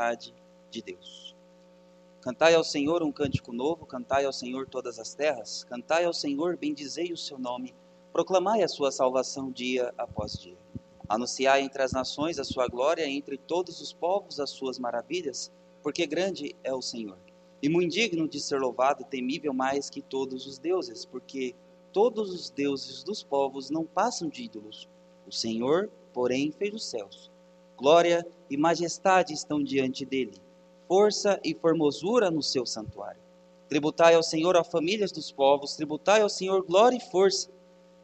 majestade de Deus. Cantai ao Senhor um cântico novo, cantai ao Senhor todas as terras, cantai ao Senhor, bendizei o seu nome, proclamai a sua salvação dia após dia. Anunciai entre as nações a sua glória, entre todos os povos as suas maravilhas, porque grande é o Senhor. E muito digno de ser louvado, temível mais que todos os deuses, porque todos os deuses dos povos não passam de ídolos. O Senhor, porém, fez os céus. Glória e majestade estão diante dele, força e formosura no seu santuário. Tributai ao Senhor as famílias dos povos, tributai ao Senhor glória e força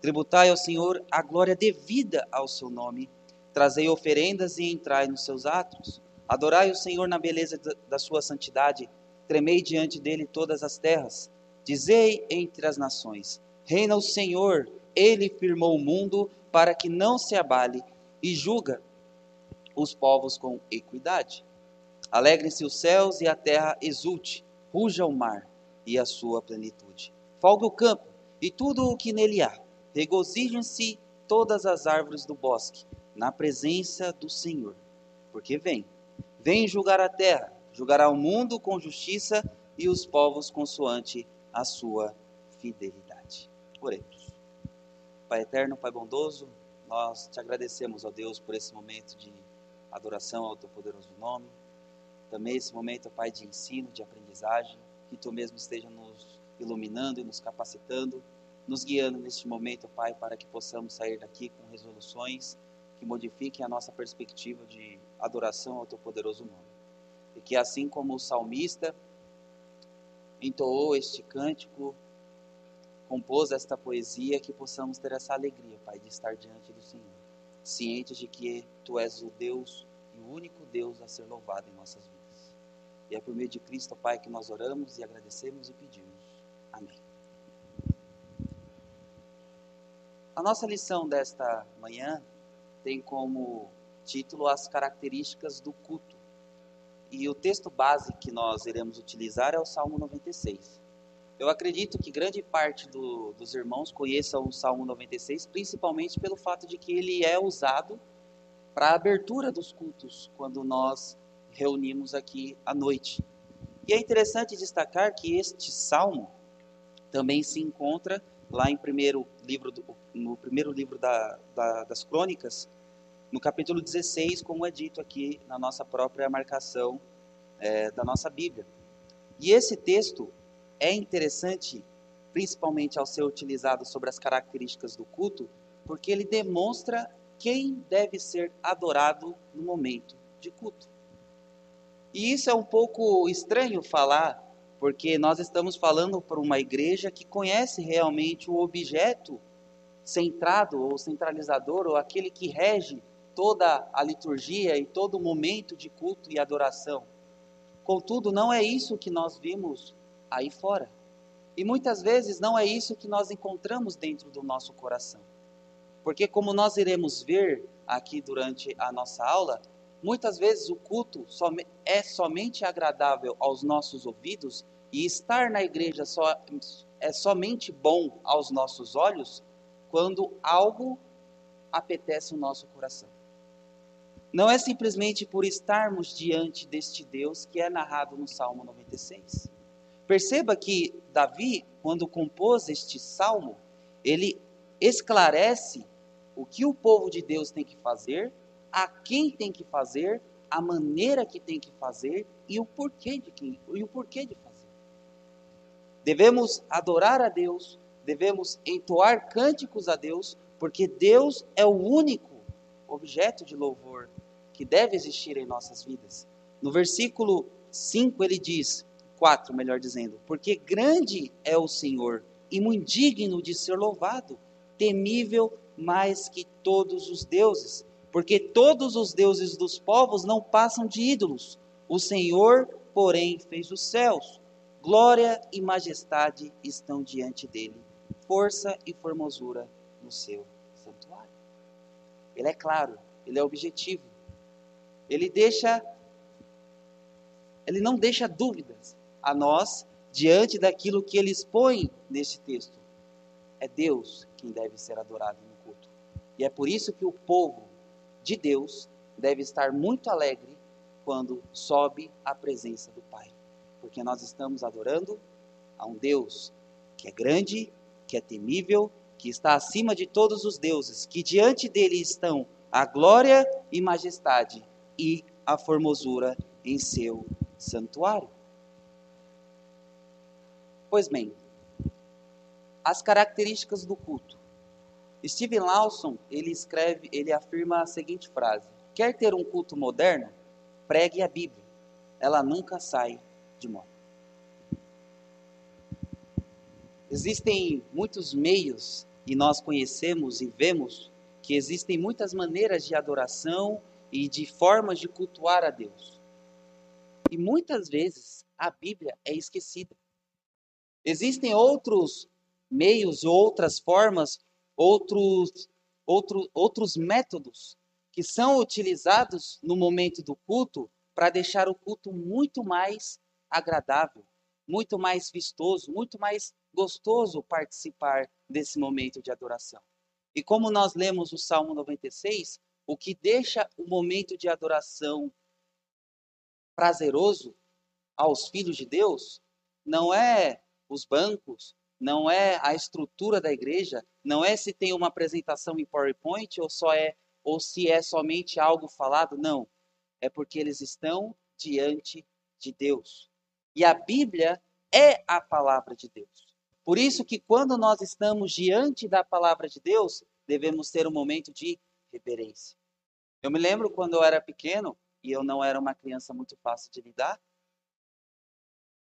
Tributai ao Senhor a glória devida ao seu nome. Trazei oferendas e entrai nos seus atos. Adorai o Senhor na beleza da sua santidade. Tremei diante dele todas as terras. Dizei entre as nações: Reina o Senhor, ele firmou o mundo para que não se abale e julga os povos com equidade. Alegrem-se os céus e a terra exulte, ruja o mar e a sua plenitude. Folgue o campo e tudo o que nele há Regozijem-se todas as árvores do bosque, na presença do Senhor, porque vem, vem julgar a terra, julgará o mundo com justiça e os povos consoante a sua fidelidade. Oremos. Pai eterno, Pai bondoso, nós te agradecemos, ó Deus, por esse momento de adoração ao teu poderoso nome. Também esse momento, Pai, de ensino, de aprendizagem, que tu mesmo esteja nos iluminando e nos capacitando nos guiando neste momento, Pai, para que possamos sair daqui com resoluções que modifiquem a nossa perspectiva de adoração ao Teu poderoso nome. E que assim como o salmista entoou este cântico, compôs esta poesia, que possamos ter essa alegria, Pai, de estar diante do Senhor, cientes de que Tu és o Deus e o único Deus a ser louvado em nossas vidas. E é por meio de Cristo, Pai, que nós oramos e agradecemos e pedimos. Amém. A nossa lição desta manhã tem como título as características do culto. E o texto base que nós iremos utilizar é o Salmo 96. Eu acredito que grande parte do, dos irmãos conheçam o Salmo 96, principalmente pelo fato de que ele é usado para a abertura dos cultos, quando nós reunimos aqui à noite. E é interessante destacar que este salmo também se encontra lá em primeiro livro do, no primeiro livro da, da, das crônicas, no capítulo 16, como é dito aqui na nossa própria marcação é, da nossa Bíblia. E esse texto é interessante, principalmente ao ser utilizado sobre as características do culto, porque ele demonstra quem deve ser adorado no momento de culto. E isso é um pouco estranho falar porque nós estamos falando para uma igreja que conhece realmente o objeto centrado ou centralizador, ou aquele que rege toda a liturgia e todo o momento de culto e adoração. Contudo, não é isso que nós vimos aí fora. E muitas vezes não é isso que nós encontramos dentro do nosso coração. Porque, como nós iremos ver aqui durante a nossa aula, Muitas vezes o culto é somente agradável aos nossos ouvidos e estar na igreja só, é somente bom aos nossos olhos quando algo apetece o nosso coração. Não é simplesmente por estarmos diante deste Deus que é narrado no Salmo 96. Perceba que Davi, quando compôs este salmo, ele esclarece o que o povo de Deus tem que fazer a quem tem que fazer, a maneira que tem que fazer e o porquê de quem, e o porquê de fazer. Devemos adorar a Deus, devemos entoar cânticos a Deus, porque Deus é o único objeto de louvor que deve existir em nossas vidas. No versículo 5 ele diz, 4 melhor dizendo, porque grande é o Senhor e muito digno de ser louvado, temível mais que todos os deuses porque todos os deuses dos povos não passam de ídolos. O Senhor, porém, fez os céus. Glória e majestade estão diante dele, força e formosura no seu santuário. Ele é claro, ele é objetivo. Ele deixa ele não deixa dúvidas a nós diante daquilo que ele expõe neste texto. É Deus quem deve ser adorado. E é por isso que o povo de Deus deve estar muito alegre quando sobe à presença do Pai. Porque nós estamos adorando a um Deus que é grande, que é temível, que está acima de todos os deuses, que diante dele estão a glória e majestade e a formosura em seu santuário. Pois bem, as características do culto. Steven Lawson, ele escreve, ele afirma a seguinte frase: Quer ter um culto moderno? Pregue a Bíblia. Ela nunca sai de moda. Existem muitos meios e nós conhecemos e vemos que existem muitas maneiras de adoração e de formas de cultuar a Deus. E muitas vezes a Bíblia é esquecida. Existem outros meios, outras formas, outros, outro, outros métodos que são utilizados no momento do culto para deixar o culto muito mais agradável, muito mais vistoso, muito mais gostoso participar desse momento de adoração. E como nós lemos o Salmo 96, o que deixa o momento de adoração prazeroso aos filhos de Deus não é os bancos, não é a estrutura da igreja, não é se tem uma apresentação em PowerPoint ou só é ou se é somente algo falado, não. É porque eles estão diante de Deus. E a Bíblia é a palavra de Deus. Por isso que quando nós estamos diante da palavra de Deus, devemos ter um momento de reverência. Eu me lembro quando eu era pequeno e eu não era uma criança muito fácil de lidar.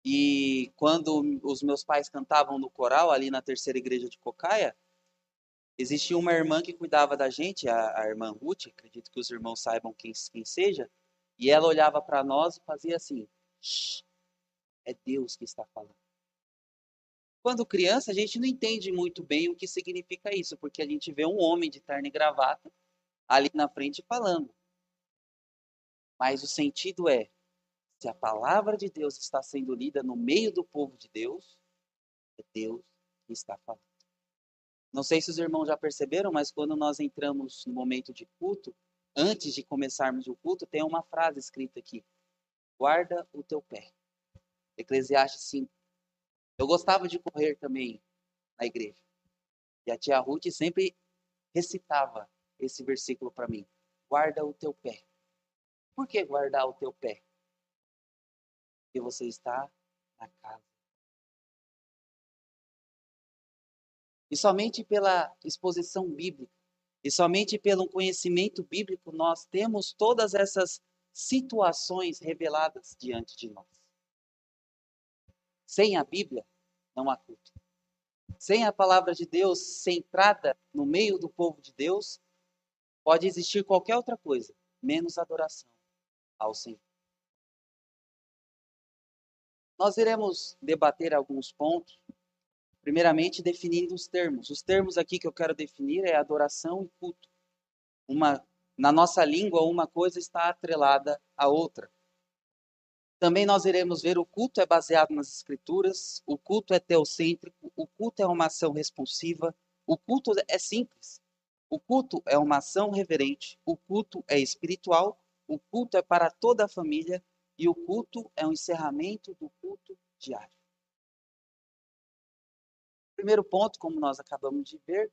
E quando os meus pais cantavam no coral ali na terceira igreja de Cocaia, existia uma irmã que cuidava da gente, a, a irmã Ruth, acredito que os irmãos saibam quem, quem seja, e ela olhava para nós e fazia assim: é Deus que está falando. Quando criança, a gente não entende muito bem o que significa isso, porque a gente vê um homem de terno e gravata ali na frente falando. Mas o sentido é: se a palavra de Deus está sendo lida no meio do povo de Deus, é Deus que está falando. Não sei se os irmãos já perceberam, mas quando nós entramos no momento de culto, antes de começarmos o culto, tem uma frase escrita aqui: Guarda o teu pé. Eclesiastes 5, eu gostava de correr também na igreja. E a tia Ruth sempre recitava esse versículo para mim. Guarda o teu pé. Por que guardar o teu pé? Porque você está na casa. E somente pela exposição bíblica, e somente pelo conhecimento bíblico, nós temos todas essas situações reveladas diante de nós. Sem a Bíblia, não há culto. Sem a palavra de Deus centrada no meio do povo de Deus, pode existir qualquer outra coisa, menos adoração ao Senhor. Nós iremos debater alguns pontos, primeiramente definindo os termos. Os termos aqui que eu quero definir é adoração e culto. Uma, na nossa língua, uma coisa está atrelada à outra. Também nós iremos ver o culto é baseado nas escrituras, o culto é teocêntrico, o culto é uma ação responsiva, o culto é simples. O culto é uma ação reverente, o culto é espiritual, o culto é para toda a família e o culto é um encerramento do culto diário. Primeiro ponto, como nós acabamos de ver,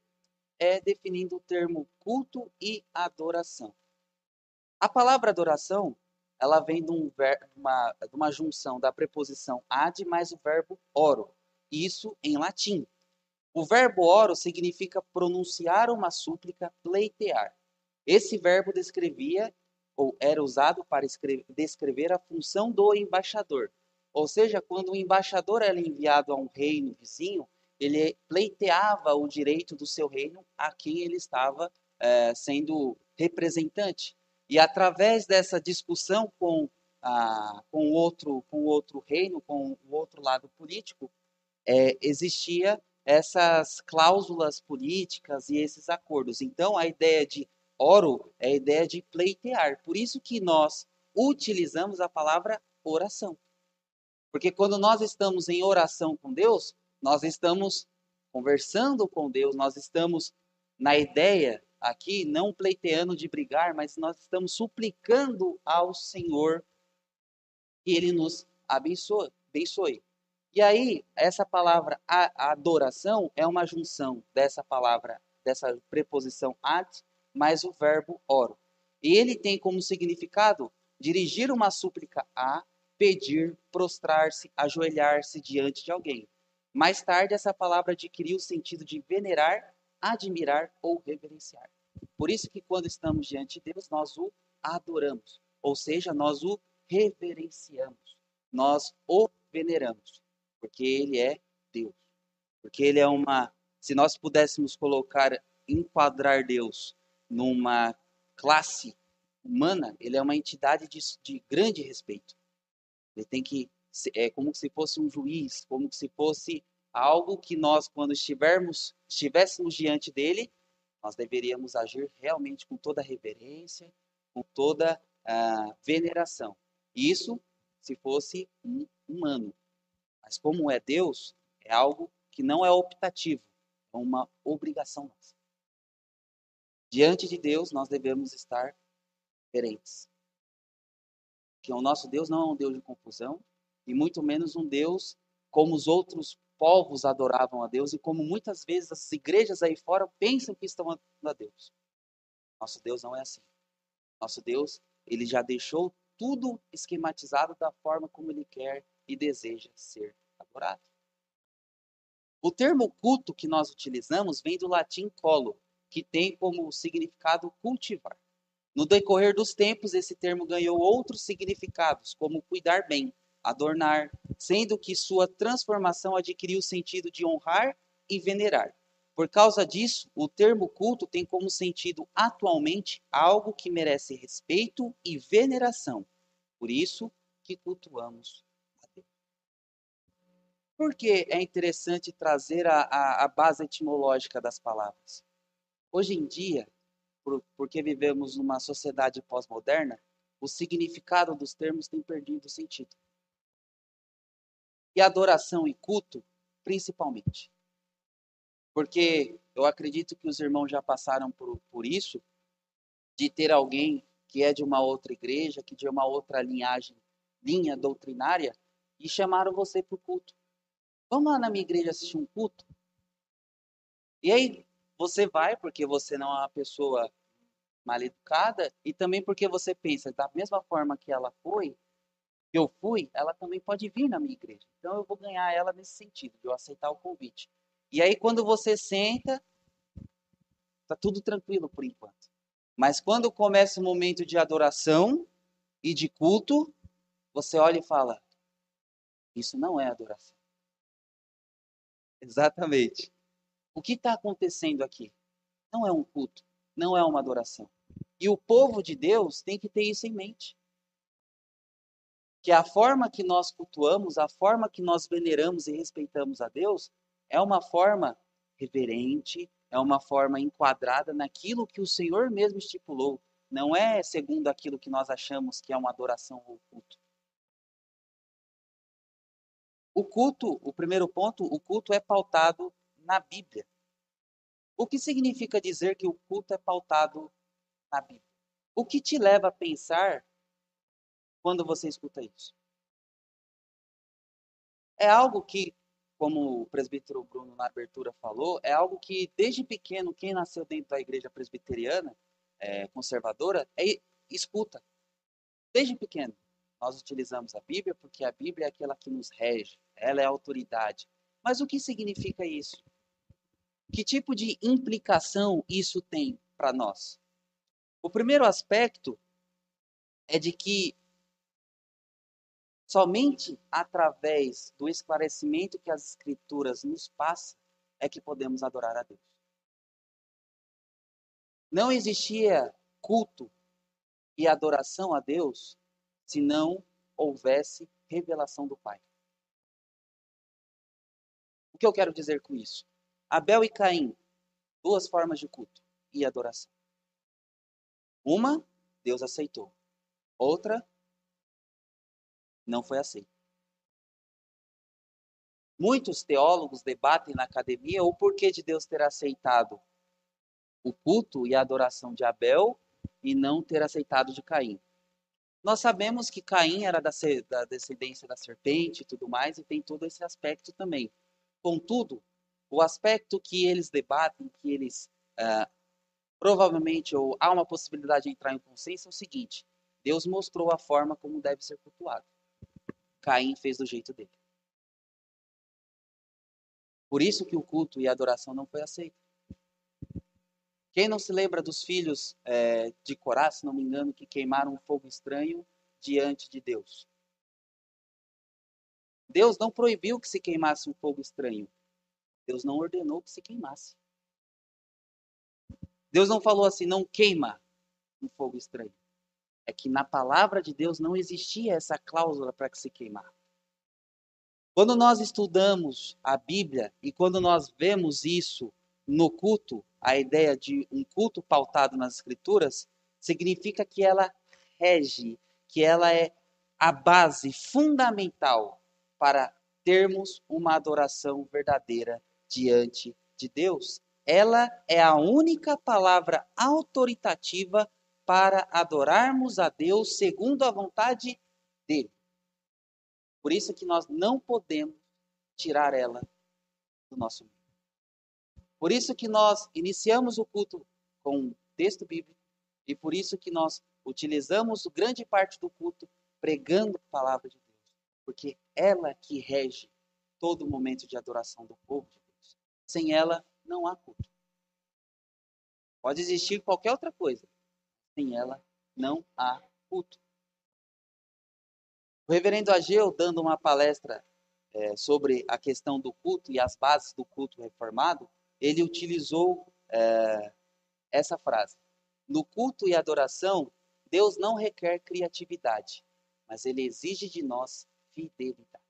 é definindo o termo culto e adoração. A palavra adoração ela vem de, um ver, uma, de uma junção da preposição ad mais o verbo oro, isso em latim. O verbo oro significa pronunciar uma súplica, pleitear. Esse verbo descrevia ou era usado para escrever, descrever a função do embaixador. Ou seja, quando o embaixador era enviado a um reino vizinho, ele pleiteava o direito do seu reino a quem ele estava é, sendo representante. E através dessa discussão com, ah, com, outro, com outro reino, com o outro lado político, é, existia essas cláusulas políticas e esses acordos. Então, a ideia de oro é a ideia de pleitear. Por isso que nós utilizamos a palavra oração. Porque quando nós estamos em oração com Deus, nós estamos conversando com Deus, nós estamos na ideia aqui não pleiteando de brigar, mas nós estamos suplicando ao Senhor e ele nos abençoe. abençoe. E aí, essa palavra adoração é uma junção dessa palavra, dessa preposição ad, mais o verbo oro. Ele tem como significado dirigir uma súplica a, pedir, prostrar-se, ajoelhar-se diante de alguém. Mais tarde, essa palavra adquiriu o sentido de venerar, admirar ou reverenciar. Por isso que quando estamos diante de Deus, nós o adoramos, ou seja, nós o reverenciamos, nós o veneramos porque ele é Deus. Porque ele é uma. Se nós pudéssemos colocar, enquadrar Deus numa classe humana, ele é uma entidade de, de grande respeito. Ele tem que. É como se fosse um juiz, como se fosse algo que nós, quando estivermos, estivéssemos diante dele, nós deveríamos agir realmente com toda reverência, com toda uh, veneração. Isso se fosse um humano. Mas como é Deus, é algo que não é optativo, é uma obrigação nossa. Diante de Deus, nós devemos estar coerentes. Que o nosso Deus não é um Deus de confusão, e muito menos um Deus como os outros povos adoravam a Deus e como muitas vezes as igrejas aí fora pensam que estão adorando a Deus. Nosso Deus não é assim. Nosso Deus, ele já deixou tudo esquematizado da forma como ele quer e deseja ser adorado. O termo culto que nós utilizamos vem do latim colo, que tem como significado cultivar. No decorrer dos tempos, esse termo ganhou outros significados, como cuidar bem, adornar, sendo que sua transformação adquiriu o sentido de honrar e venerar. Por causa disso, o termo culto tem como sentido atualmente algo que merece respeito e veneração. Por isso que cultuamos por que é interessante trazer a, a, a base etimológica das palavras? Hoje em dia, por, porque vivemos numa sociedade pós-moderna, o significado dos termos tem perdido sentido. E adoração e culto, principalmente. Porque eu acredito que os irmãos já passaram por, por isso, de ter alguém que é de uma outra igreja, que de uma outra linhagem, linha doutrinária, e chamaram você para o culto. Vamos lá na minha igreja assistir um culto? E aí você vai porque você não é uma pessoa mal educada e também porque você pensa da mesma forma que ela foi, eu fui, ela também pode vir na minha igreja. Então eu vou ganhar ela nesse sentido, de eu aceitar o convite. E aí quando você senta, tá tudo tranquilo por enquanto. Mas quando começa o momento de adoração e de culto, você olha e fala: isso não é adoração. Exatamente. O que está acontecendo aqui? Não é um culto, não é uma adoração. E o povo de Deus tem que ter isso em mente. Que a forma que nós cultuamos, a forma que nós veneramos e respeitamos a Deus, é uma forma reverente, é uma forma enquadrada naquilo que o Senhor mesmo estipulou. Não é segundo aquilo que nós achamos que é uma adoração ou culto. O culto, o primeiro ponto, o culto é pautado na Bíblia. O que significa dizer que o culto é pautado na Bíblia? O que te leva a pensar quando você escuta isso? É algo que, como o presbítero Bruno na abertura falou, é algo que desde pequeno, quem nasceu dentro da igreja presbiteriana, é, conservadora, é, escuta. Desde pequeno. Nós utilizamos a Bíblia porque a Bíblia é aquela que nos rege, ela é a autoridade. Mas o que significa isso? Que tipo de implicação isso tem para nós? O primeiro aspecto é de que somente através do esclarecimento que as Escrituras nos passam é que podemos adorar a Deus. Não existia culto e adoração a Deus se não houvesse revelação do Pai. O que eu quero dizer com isso? Abel e Caim, duas formas de culto e adoração. Uma, Deus aceitou. Outra, não foi aceita. Muitos teólogos debatem na academia o porquê de Deus ter aceitado o culto e a adoração de Abel e não ter aceitado de Caim. Nós sabemos que Caim era da, da descendência da serpente e tudo mais, e tem todo esse aspecto também. Contudo, o aspecto que eles debatem, que eles uh, provavelmente, ou há uma possibilidade de entrar em consenso, é o seguinte: Deus mostrou a forma como deve ser cultuado. Caim fez do jeito dele. Por isso que o culto e a adoração não foi aceito. Quem não se lembra dos filhos é, de Corá, se não me engano, que queimaram um fogo estranho diante de Deus? Deus não proibiu que se queimasse um fogo estranho. Deus não ordenou que se queimasse. Deus não falou assim, não queima um fogo estranho. É que na palavra de Deus não existia essa cláusula para que se queimar. Quando nós estudamos a Bíblia e quando nós vemos isso no culto, a ideia de um culto pautado nas Escrituras, significa que ela rege, que ela é a base fundamental para termos uma adoração verdadeira diante de Deus. Ela é a única palavra autoritativa para adorarmos a Deus segundo a vontade dele. Por isso que nós não podemos tirar ela do nosso meio. Por isso que nós iniciamos o culto com um texto bíblico e por isso que nós utilizamos grande parte do culto pregando a palavra de Deus, porque ela que rege todo momento de adoração do povo de. Sem ela não há culto. Pode existir qualquer outra coisa, sem ela não há culto. O reverendo Ageu, dando uma palestra é, sobre a questão do culto e as bases do culto reformado, ele utilizou é, essa frase: No culto e adoração, Deus não requer criatividade, mas ele exige de nós fidelidade.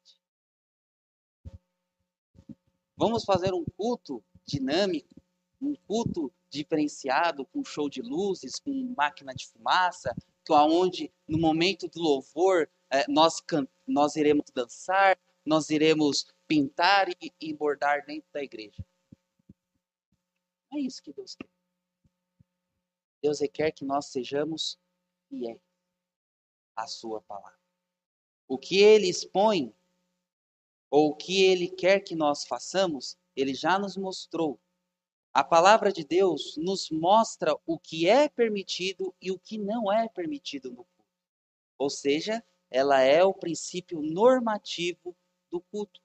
Vamos fazer um culto dinâmico, um culto diferenciado, com show de luzes, com máquina de fumaça, onde no momento do louvor é, nós, nós iremos dançar, nós iremos pintar e, e bordar dentro da igreja. É isso que Deus quer. Deus requer que nós sejamos fiéis à Sua palavra. O que Ele expõe, ou o que Ele quer que nós façamos, Ele já nos mostrou. A palavra de Deus nos mostra o que é permitido e o que não é permitido no culto. Ou seja, ela é o princípio normativo do culto.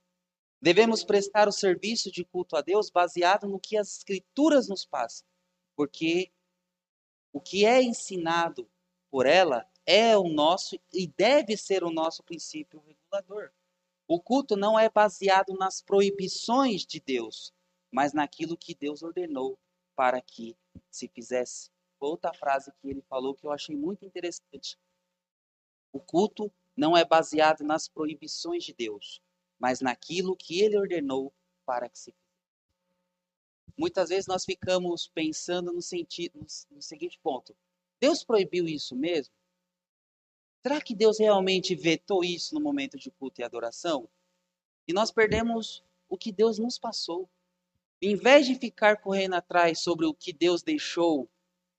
Devemos prestar o serviço de culto a Deus baseado no que as Escrituras nos passam, porque o que é ensinado por ela é o nosso e deve ser o nosso princípio regulador. O culto não é baseado nas proibições de Deus, mas naquilo que Deus ordenou para que se fizesse. Outra frase que ele falou que eu achei muito interessante. O culto não é baseado nas proibições de Deus, mas naquilo que ele ordenou para que se fizesse. Muitas vezes nós ficamos pensando no, sentido, no seguinte ponto: Deus proibiu isso mesmo? Será que Deus realmente vetou isso no momento de culto e adoração? E nós perdemos o que Deus nos passou. Em vez de ficar correndo atrás sobre o que Deus deixou,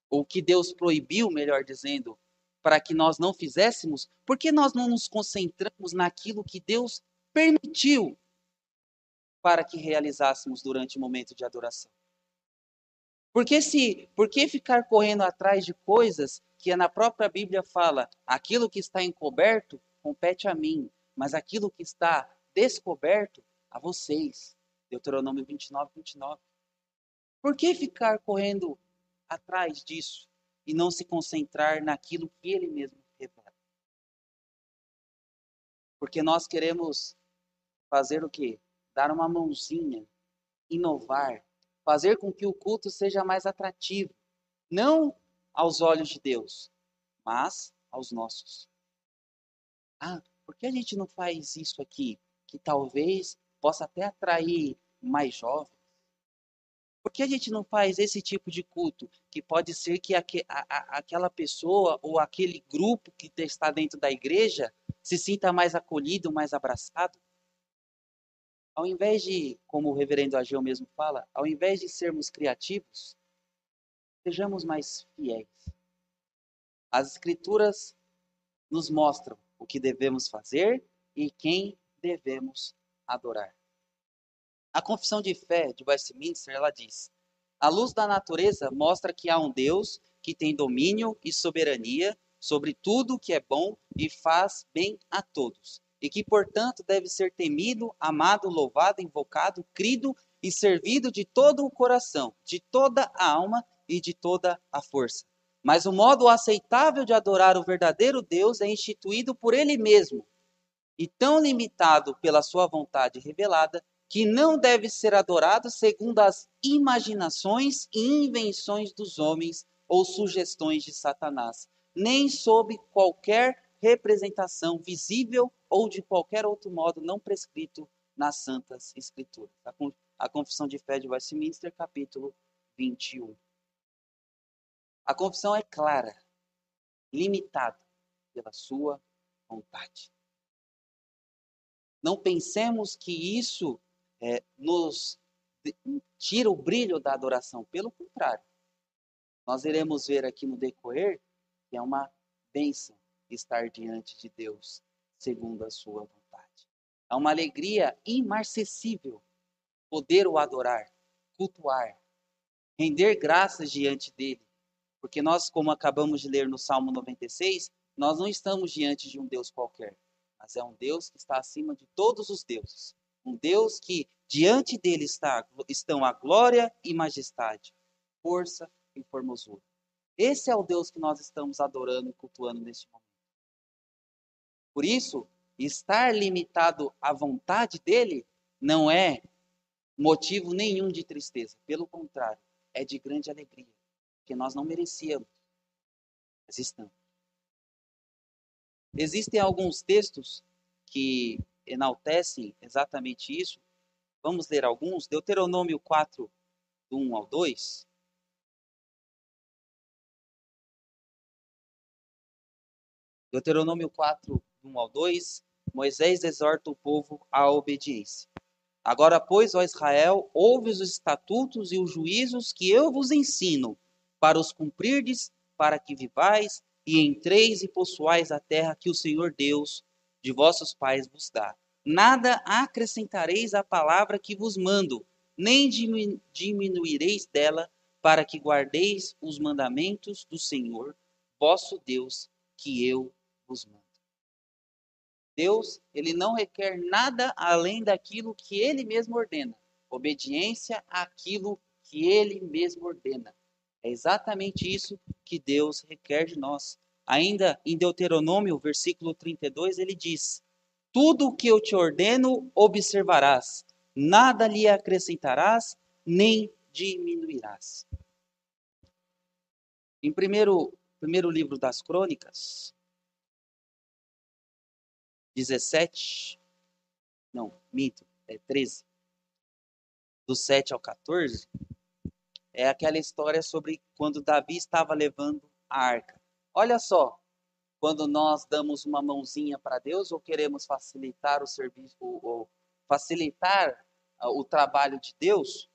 ou o que Deus proibiu, melhor dizendo, para que nós não fizéssemos, por que nós não nos concentramos naquilo que Deus permitiu para que realizássemos durante o momento de adoração? Porque se, por que ficar correndo atrás de coisas que na própria Bíblia fala, aquilo que está encoberto compete a mim, mas aquilo que está descoberto a vocês. Deuteronômio 29, 29. Por que ficar correndo atrás disso? e não se concentrar naquilo que ele mesmo revela. Porque nós queremos fazer o quê? Dar uma mãozinha, inovar, fazer com que o culto seja mais atrativo, não aos olhos de Deus, mas aos nossos. Ah, por que a gente não faz isso aqui? Que talvez possa até atrair mais jovens, por que a gente não faz esse tipo de culto? Que pode ser que aqu a, a, aquela pessoa ou aquele grupo que está dentro da igreja se sinta mais acolhido, mais abraçado. Ao invés de, como o reverendo Ageu mesmo fala, ao invés de sermos criativos, sejamos mais fiéis. As escrituras nos mostram o que devemos fazer e quem devemos adorar. A confissão de fé de Westminster, ela diz: a luz da natureza mostra que há um Deus que tem domínio e soberania sobre tudo o que é bom e faz bem a todos, e que, portanto, deve ser temido, amado, louvado, invocado, crido e servido de todo o coração, de toda a alma e de toda a força. Mas o modo aceitável de adorar o verdadeiro Deus é instituído por Ele mesmo, e tão limitado pela sua vontade revelada, que não deve ser adorado segundo as imaginações e invenções dos homens ou sugestões de Satanás, nem sob qualquer representação visível ou de qualquer outro modo não prescrito nas Santas Escrituras. A Confissão de Fé de Westminster, capítulo 21. A confissão é clara, limitada pela sua vontade. Não pensemos que isso é, nos tira o brilho da adoração. Pelo contrário, nós iremos ver aqui no decorrer que é uma bênção estar diante de Deus segundo a sua vontade. É uma alegria imarcessível poder o adorar, cultuar, render graças diante dele. Porque nós, como acabamos de ler no Salmo 96, nós não estamos diante de um Deus qualquer, mas é um Deus que está acima de todos os deuses. Um Deus que diante dele está, estão a glória e majestade, força e formosura. Esse é o Deus que nós estamos adorando e cultuando neste momento. Por isso, estar limitado à vontade dele não é motivo nenhum de tristeza. Pelo contrário, é de grande alegria, porque nós não merecíamos, mas estamos. Existem alguns textos que enaltecem exatamente isso. Vamos ler alguns. Deuteronômio 4, do 1 ao 2. Deuteronômio 4, do 1 ao 2. Moisés exorta o povo à obediência. Agora, pois, ó Israel, ouve os estatutos e os juízos que eu vos ensino, para os cumprirdes, para que vivais e entreis e possuais a terra que o Senhor Deus de vossos pais vos dá. Nada acrescentareis à palavra que vos mando, nem diminuireis dela, para que guardeis os mandamentos do Senhor, vosso Deus, que eu vos mando. Deus, ele não requer nada além daquilo que ele mesmo ordena. Obediência àquilo que ele mesmo ordena. É exatamente isso que Deus requer de nós. Ainda em Deuteronômio, versículo 32, ele diz: Tudo o que eu te ordeno, observarás, nada lhe acrescentarás, nem diminuirás. Em primeiro, primeiro livro das Crônicas, 17, não, minto, é 13, do 7 ao 14, é aquela história sobre quando Davi estava levando a arca. Olha só, quando nós damos uma mãozinha para Deus ou queremos facilitar o serviço ou facilitar ah, o trabalho de Deus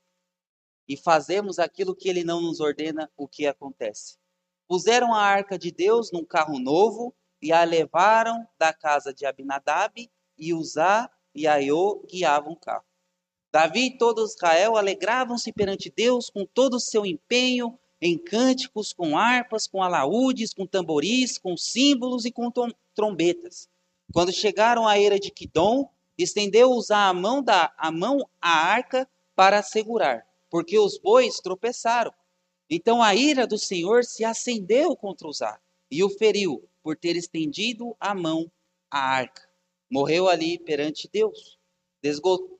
e fazemos aquilo que ele não nos ordena, o que acontece? Puseram a arca de Deus num carro novo e a levaram da casa de Abinadab e Uzá e Aiô guiavam o carro. Davi e todo Israel alegravam-se perante Deus com todo o seu empenho em cânticos, com harpas, com alaúdes, com tamboris, com símbolos e com trombetas. Quando chegaram à era de Quidom, estendeu usar a mão da a mão à arca para segurar, porque os bois tropeçaram. Então a ira do Senhor se acendeu contra Uzá e o feriu por ter estendido a mão à arca. Morreu ali perante Deus.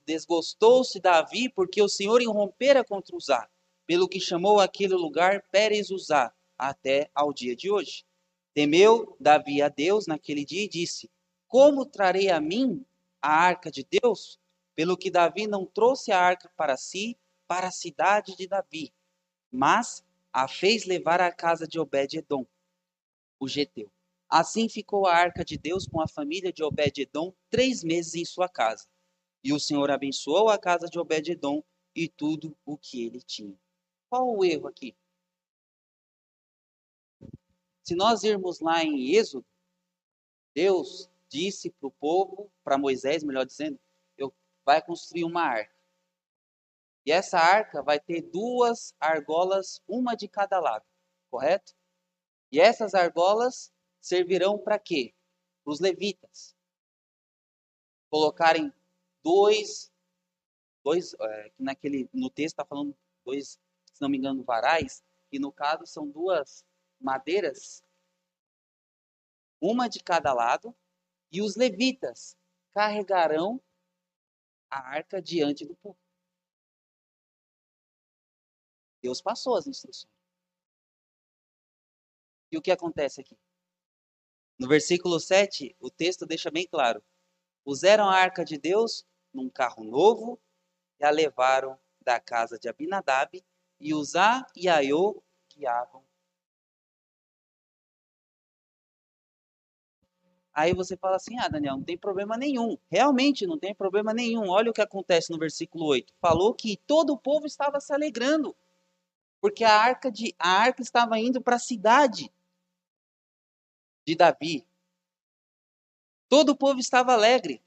Desgostou-se Davi porque o Senhor irrompera contra Uzá pelo que chamou aquele lugar Pérez Uzá, até ao dia de hoje. Temeu Davi a Deus naquele dia e disse: Como trarei a mim a arca de Deus? Pelo que Davi não trouxe a arca para si, para a cidade de Davi, mas a fez levar à casa de Obed-edom, o geteu. Assim ficou a arca de Deus com a família de Obed-edom três meses em sua casa. E o Senhor abençoou a casa de Obed-edom e tudo o que ele tinha. Qual o erro aqui? Se nós irmos lá em Êxodo, Deus disse para o povo, para Moisés, melhor dizendo, eu vai construir uma arca. E essa arca vai ter duas argolas, uma de cada lado, correto? E essas argolas servirão para quê? Para os levitas colocarem dois, dois é, naquele no texto está falando dois, se não me engano, varais, que no caso são duas madeiras, uma de cada lado, e os levitas carregarão a arca diante do povo. Deus passou as instruções. E o que acontece aqui? No versículo 7, o texto deixa bem claro: puseram a arca de Deus num carro novo e a levaram da casa de Abinadab e Uzá e Aiô guiavam. Aí você fala assim: ah, Daniel, não tem problema nenhum. Realmente não tem problema nenhum. Olha o que acontece no versículo 8. Falou que todo o povo estava se alegrando, porque a arca, de, a arca estava indo para a cidade de Davi. Todo o povo estava alegre.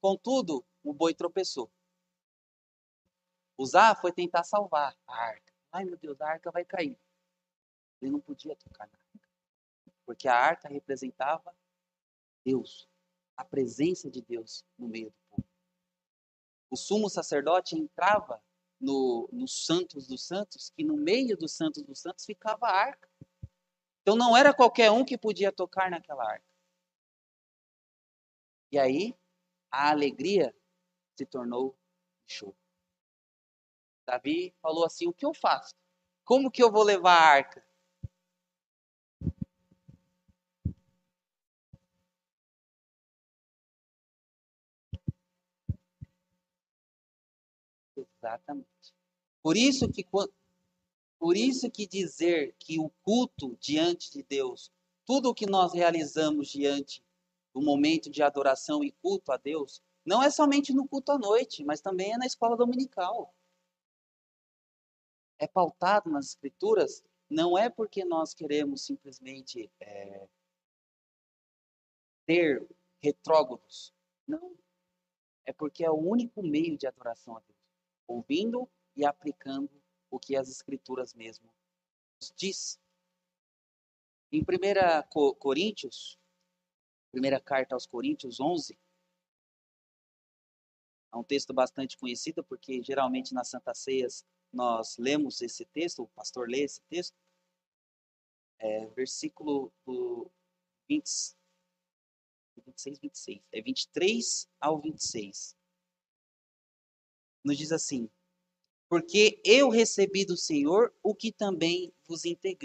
Contudo, o boi tropeçou. Usar foi tentar salvar a arca. Ai meu Deus, a arca vai cair. Ele não podia tocar na arca. Porque a arca representava Deus, a presença de Deus no meio do povo. O sumo sacerdote entrava no, no Santos dos Santos, que no meio dos Santos dos Santos ficava a arca. Então não era qualquer um que podia tocar naquela arca. E aí a alegria se tornou choro. Davi falou assim: O que eu faço? Como que eu vou levar a arca? Exatamente. Por isso que por isso que dizer que o culto diante de Deus, tudo o que nós realizamos diante do momento de adoração e culto a Deus, não é somente no culto à noite, mas também é na escola dominical é pautado nas escrituras, não é porque nós queremos simplesmente é, ter retrógrados. Não. É porque é o único meio de adoração a Deus. Ouvindo e aplicando o que as escrituras mesmo nos diz. Em 1 Coríntios, primeira carta aos Coríntios 11, é um texto bastante conhecido, porque geralmente nas Santas Ceias nós lemos esse texto, o pastor lê esse texto, é, versículo do 20, 26, 26, é 23 ao 26. Nos diz assim: Porque eu recebi do Senhor o que também vos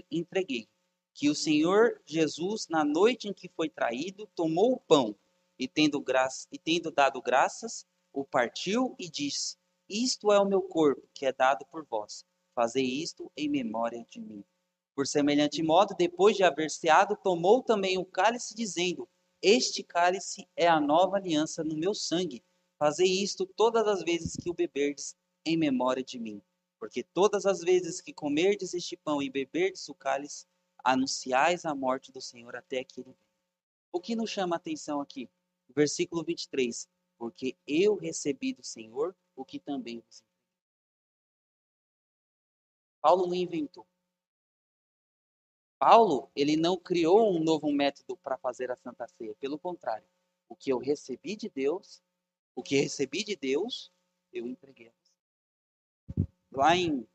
entreguei, que o Senhor Jesus, na noite em que foi traído, tomou o pão e tendo, graça, e tendo dado graças, o partiu e disse: isto é o meu corpo, que é dado por vós. Fazei isto em memória de mim. Por semelhante modo, depois de haver ceado, tomou também o cálice, dizendo: Este cálice é a nova aliança no meu sangue. Fazei isto todas as vezes que o beberdes em memória de mim. Porque todas as vezes que comerdes este pão e beberdes o cálice, anunciais a morte do Senhor até que ele venha. O que nos chama a atenção aqui? Versículo 23. Porque eu recebi do Senhor o que também vos Paulo não inventou. Paulo, ele não criou um novo método para fazer a Santa Ceia. Pelo contrário, o que eu recebi de Deus, o que recebi de Deus, eu entreguei. Lá em,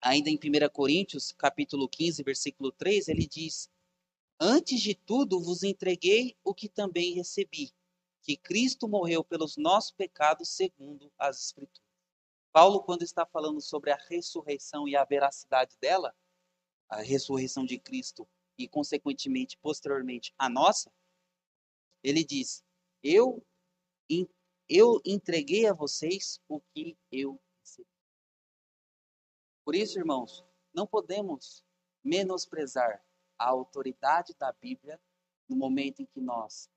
ainda em 1 Coríntios, capítulo 15, versículo 3, ele diz: Antes de tudo vos entreguei o que também recebi, que Cristo morreu pelos nossos pecados segundo as Escrituras. Paulo, quando está falando sobre a ressurreição e a veracidade dela, a ressurreição de Cristo e, consequentemente, posteriormente, a nossa, ele diz: Eu, eu entreguei a vocês o que eu recebi. Por isso, irmãos, não podemos menosprezar a autoridade da Bíblia no momento em que nós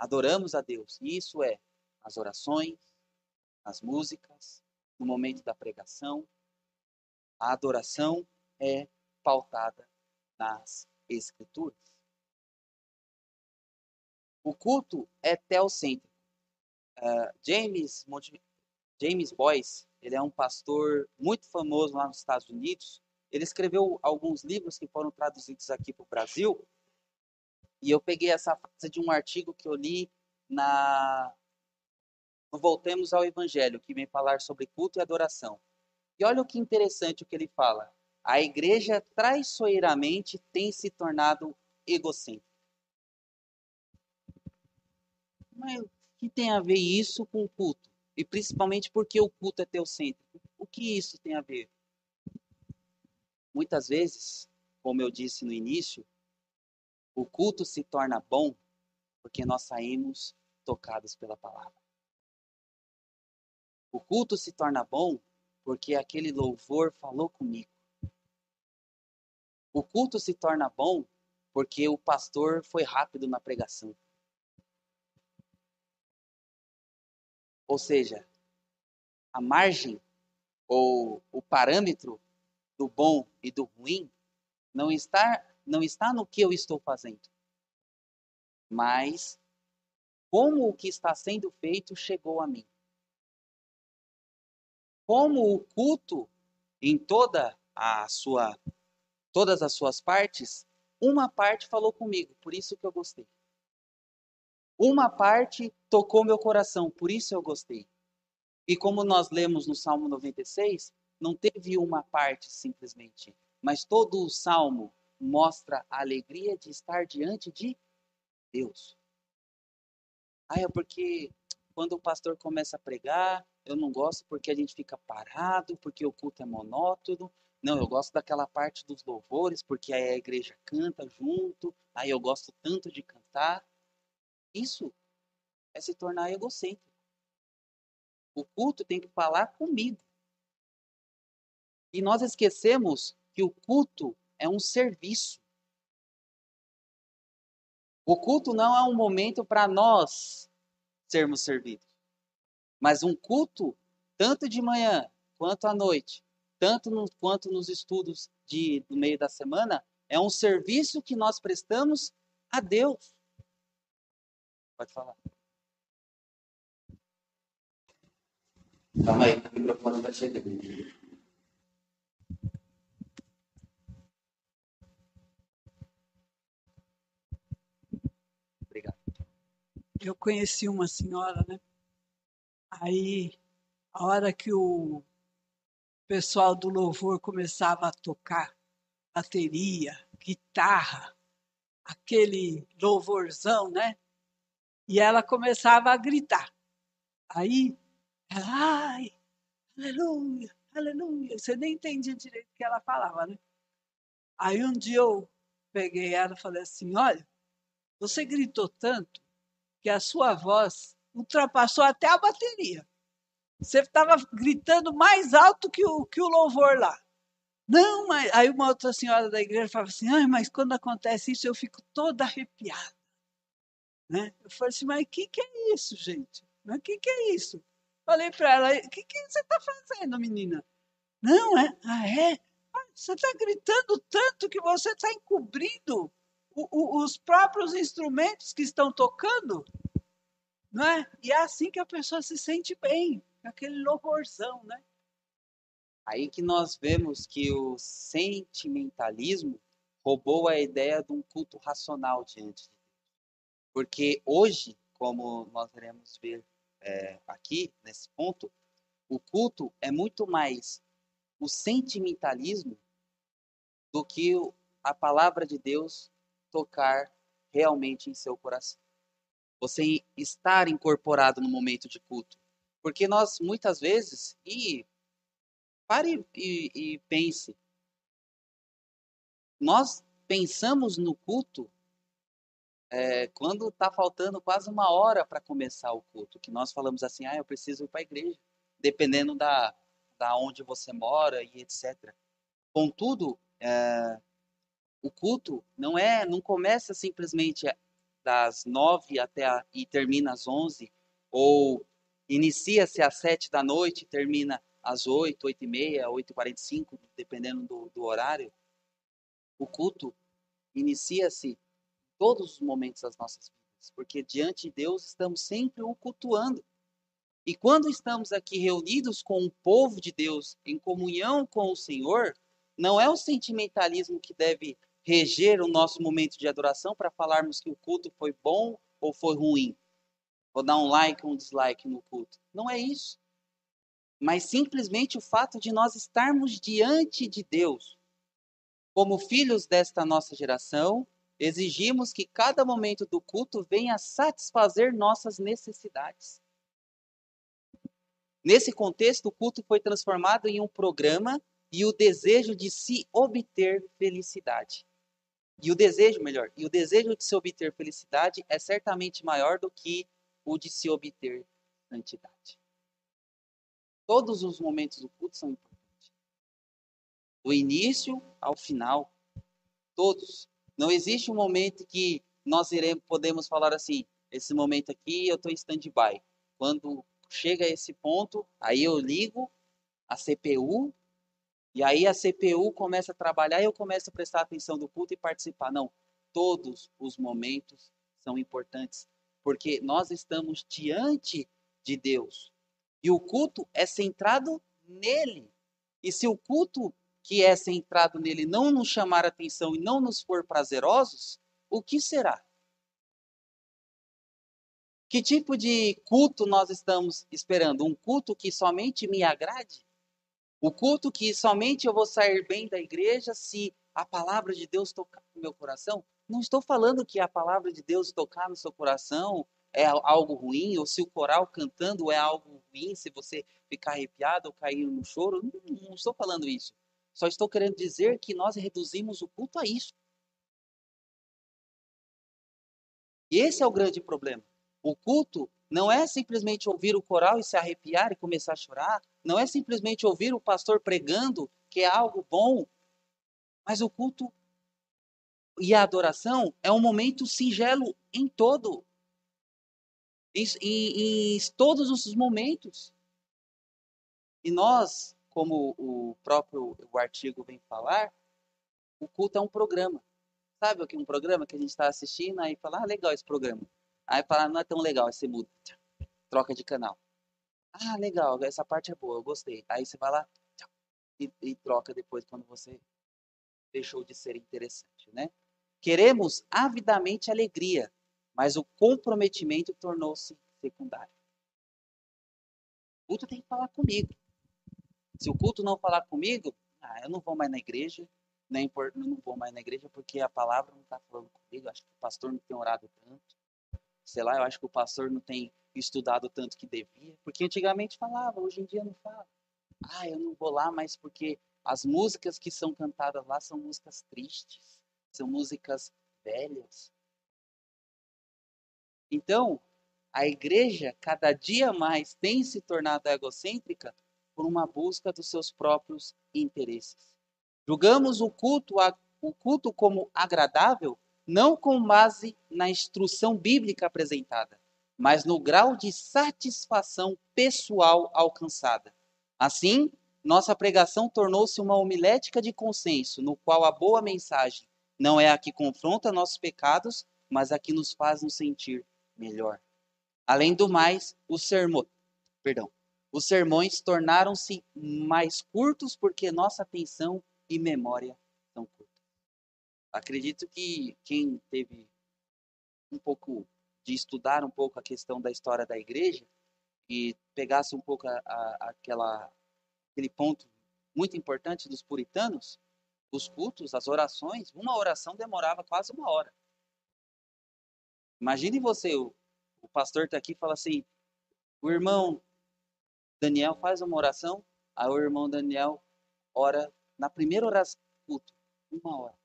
adoramos a Deus. E isso é as orações, as músicas, no momento da pregação. A adoração é pautada nas Escrituras. O culto é teocêntrico. Uh, James, James Boyce, ele é um pastor muito famoso lá nos Estados Unidos. Ele escreveu alguns livros que foram traduzidos aqui para o Brasil. E eu peguei essa frase de um artigo que eu li na no Voltemos ao Evangelho, que vem falar sobre culto e adoração. E olha o que interessante o que ele fala. A igreja traiçoeiramente tem se tornado egocêntrica. Mas o que tem a ver isso com o culto? E principalmente porque o culto é teocêntrico. O que isso tem a ver? Muitas vezes, como eu disse no início, o culto se torna bom porque nós saímos tocados pela palavra. O culto se torna bom porque aquele louvor falou comigo. O culto se torna bom porque o pastor foi rápido na pregação. Ou seja, a margem ou o parâmetro do bom e do ruim não está não está no que eu estou fazendo, mas como o que está sendo feito chegou a mim. Como o culto em toda a sua todas as suas partes, uma parte falou comigo, por isso que eu gostei. Uma parte tocou meu coração, por isso eu gostei. E como nós lemos no Salmo 96, não teve uma parte simplesmente, mas todo o salmo mostra a alegria de estar diante de Deus. Ah, é porque quando o pastor começa a pregar, eu não gosto porque a gente fica parado, porque o culto é monótono. Não, eu gosto daquela parte dos louvores, porque aí a igreja canta junto, aí eu gosto tanto de cantar. Isso é se tornar egocêntrico. O culto tem que falar comigo. E nós esquecemos que o culto é um serviço. O culto não é um momento para nós sermos servidos, mas um culto, tanto de manhã quanto à noite, tanto no, quanto nos estudos de, do meio da semana, é um serviço que nós prestamos a Deus. Pode falar. Calma aí, o microfone está chegando. Eu conheci uma senhora, né? Aí, a hora que o pessoal do louvor começava a tocar bateria, guitarra, aquele louvorzão, né? E ela começava a gritar. Aí, ela, ai, aleluia, aleluia. Você nem entendia direito o que ela falava, né? Aí um dia eu peguei ela e falei assim: olha, você gritou tanto que a sua voz ultrapassou até a bateria. Você estava gritando mais alto que o, que o louvor lá. Não, mas aí uma outra senhora da igreja falava assim: mas quando acontece isso eu fico toda arrepiada. Né? Eu falei assim: mas o que, que é isso, gente? O que, que é isso? Falei para ela: o que, que você está fazendo, menina? Não, é? Ah, é? Ah, você está gritando tanto que você está encobrindo o, os próprios instrumentos que estão tocando, não é? E é assim que a pessoa se sente bem, aquele louvorzão, né? Aí que nós vemos que o sentimentalismo roubou a ideia de um culto racional diante de Deus. Porque hoje, como nós iremos ver é, aqui, nesse ponto, o culto é muito mais o sentimentalismo do que a palavra de Deus tocar realmente em seu coração. Você estar incorporado no momento de culto. Porque nós, muitas vezes, e pare e, e pense, nós pensamos no culto é, quando está faltando quase uma hora para começar o culto, que nós falamos assim, ah, eu preciso ir para a igreja, dependendo da, da onde você mora e etc. Contudo, é, o culto não é, não começa simplesmente das nove até a, e termina às onze, ou inicia-se às sete da noite e termina às oito, oito e meia, oito e quarenta e cinco, dependendo do, do horário. O culto inicia-se todos os momentos das nossas vidas. porque diante de Deus estamos sempre o cultuando. E quando estamos aqui reunidos com o povo de Deus, em comunhão com o Senhor, não é o sentimentalismo que deve reger o nosso momento de adoração para falarmos que o culto foi bom ou foi ruim. Vou dar um like ou um dislike no culto. Não é isso. Mas simplesmente o fato de nós estarmos diante de Deus, como filhos desta nossa geração, exigimos que cada momento do culto venha satisfazer nossas necessidades. Nesse contexto, o culto foi transformado em um programa e o desejo de se obter felicidade. E o desejo, melhor, e o desejo de se obter felicidade é certamente maior do que o de se obter santidade. Todos os momentos do culto são importantes. Do início ao final, todos. Não existe um momento que nós iremos, podemos falar assim, esse momento aqui eu estou em stand-by. Quando chega esse ponto, aí eu ligo a CPU e aí a CPU começa a trabalhar e eu começo a prestar atenção no culto e participar. Não, todos os momentos são importantes, porque nós estamos diante de Deus. E o culto é centrado nele. E se o culto que é centrado nele não nos chamar atenção e não nos for prazerosos, o que será? Que tipo de culto nós estamos esperando? Um culto que somente me agrade? O culto que somente eu vou sair bem da igreja se a palavra de Deus tocar no meu coração? Não estou falando que a palavra de Deus tocar no seu coração é algo ruim, ou se o coral cantando é algo ruim, se você ficar arrepiado ou cair no choro. Não, não estou falando isso. Só estou querendo dizer que nós reduzimos o culto a isso. E esse é o grande problema. O culto não é simplesmente ouvir o coral e se arrepiar e começar a chorar. Não é simplesmente ouvir o pastor pregando, que é algo bom. Mas o culto e a adoração é um momento singelo em todo. Em, em, em todos os momentos. E nós, como o próprio o artigo vem falar, o culto é um programa. Sabe o que é um programa que a gente está assistindo aí fala, ah, legal esse programa. Aí fala, não é tão legal, aí você muda. Troca de canal. Ah, legal, essa parte é boa, eu gostei. Aí você vai lá e, e troca depois quando você deixou de ser interessante, né? Queremos avidamente alegria, mas o comprometimento tornou-se secundário. O culto tem que falar comigo. Se o culto não falar comigo, ah, eu não vou mais na igreja, nem por, não vou mais na igreja porque a palavra não está falando comigo. Acho que o pastor não tem orado tanto sei lá, eu acho que o pastor não tem estudado tanto que devia, porque antigamente falava, hoje em dia não fala. Ah, eu não vou lá, mas porque as músicas que são cantadas lá são músicas tristes, são músicas velhas. Então, a igreja cada dia mais tem se tornado egocêntrica por uma busca dos seus próprios interesses. Julgamos o culto, o culto como agradável não com base na instrução bíblica apresentada, mas no grau de satisfação pessoal alcançada. Assim, nossa pregação tornou-se uma homilética de consenso, no qual a boa mensagem não é a que confronta nossos pecados, mas a que nos faz nos sentir melhor. Além do mais, os sermões, perdão, os sermões tornaram-se mais curtos porque nossa atenção e memória. Acredito que quem teve um pouco de estudar um pouco a questão da história da igreja e pegasse um pouco a, a, aquela, aquele ponto muito importante dos puritanos, os cultos, as orações, uma oração demorava quase uma hora. Imagine você, o, o pastor está aqui e fala assim, o irmão Daniel faz uma oração, aí o irmão Daniel ora na primeira oração culto, uma hora.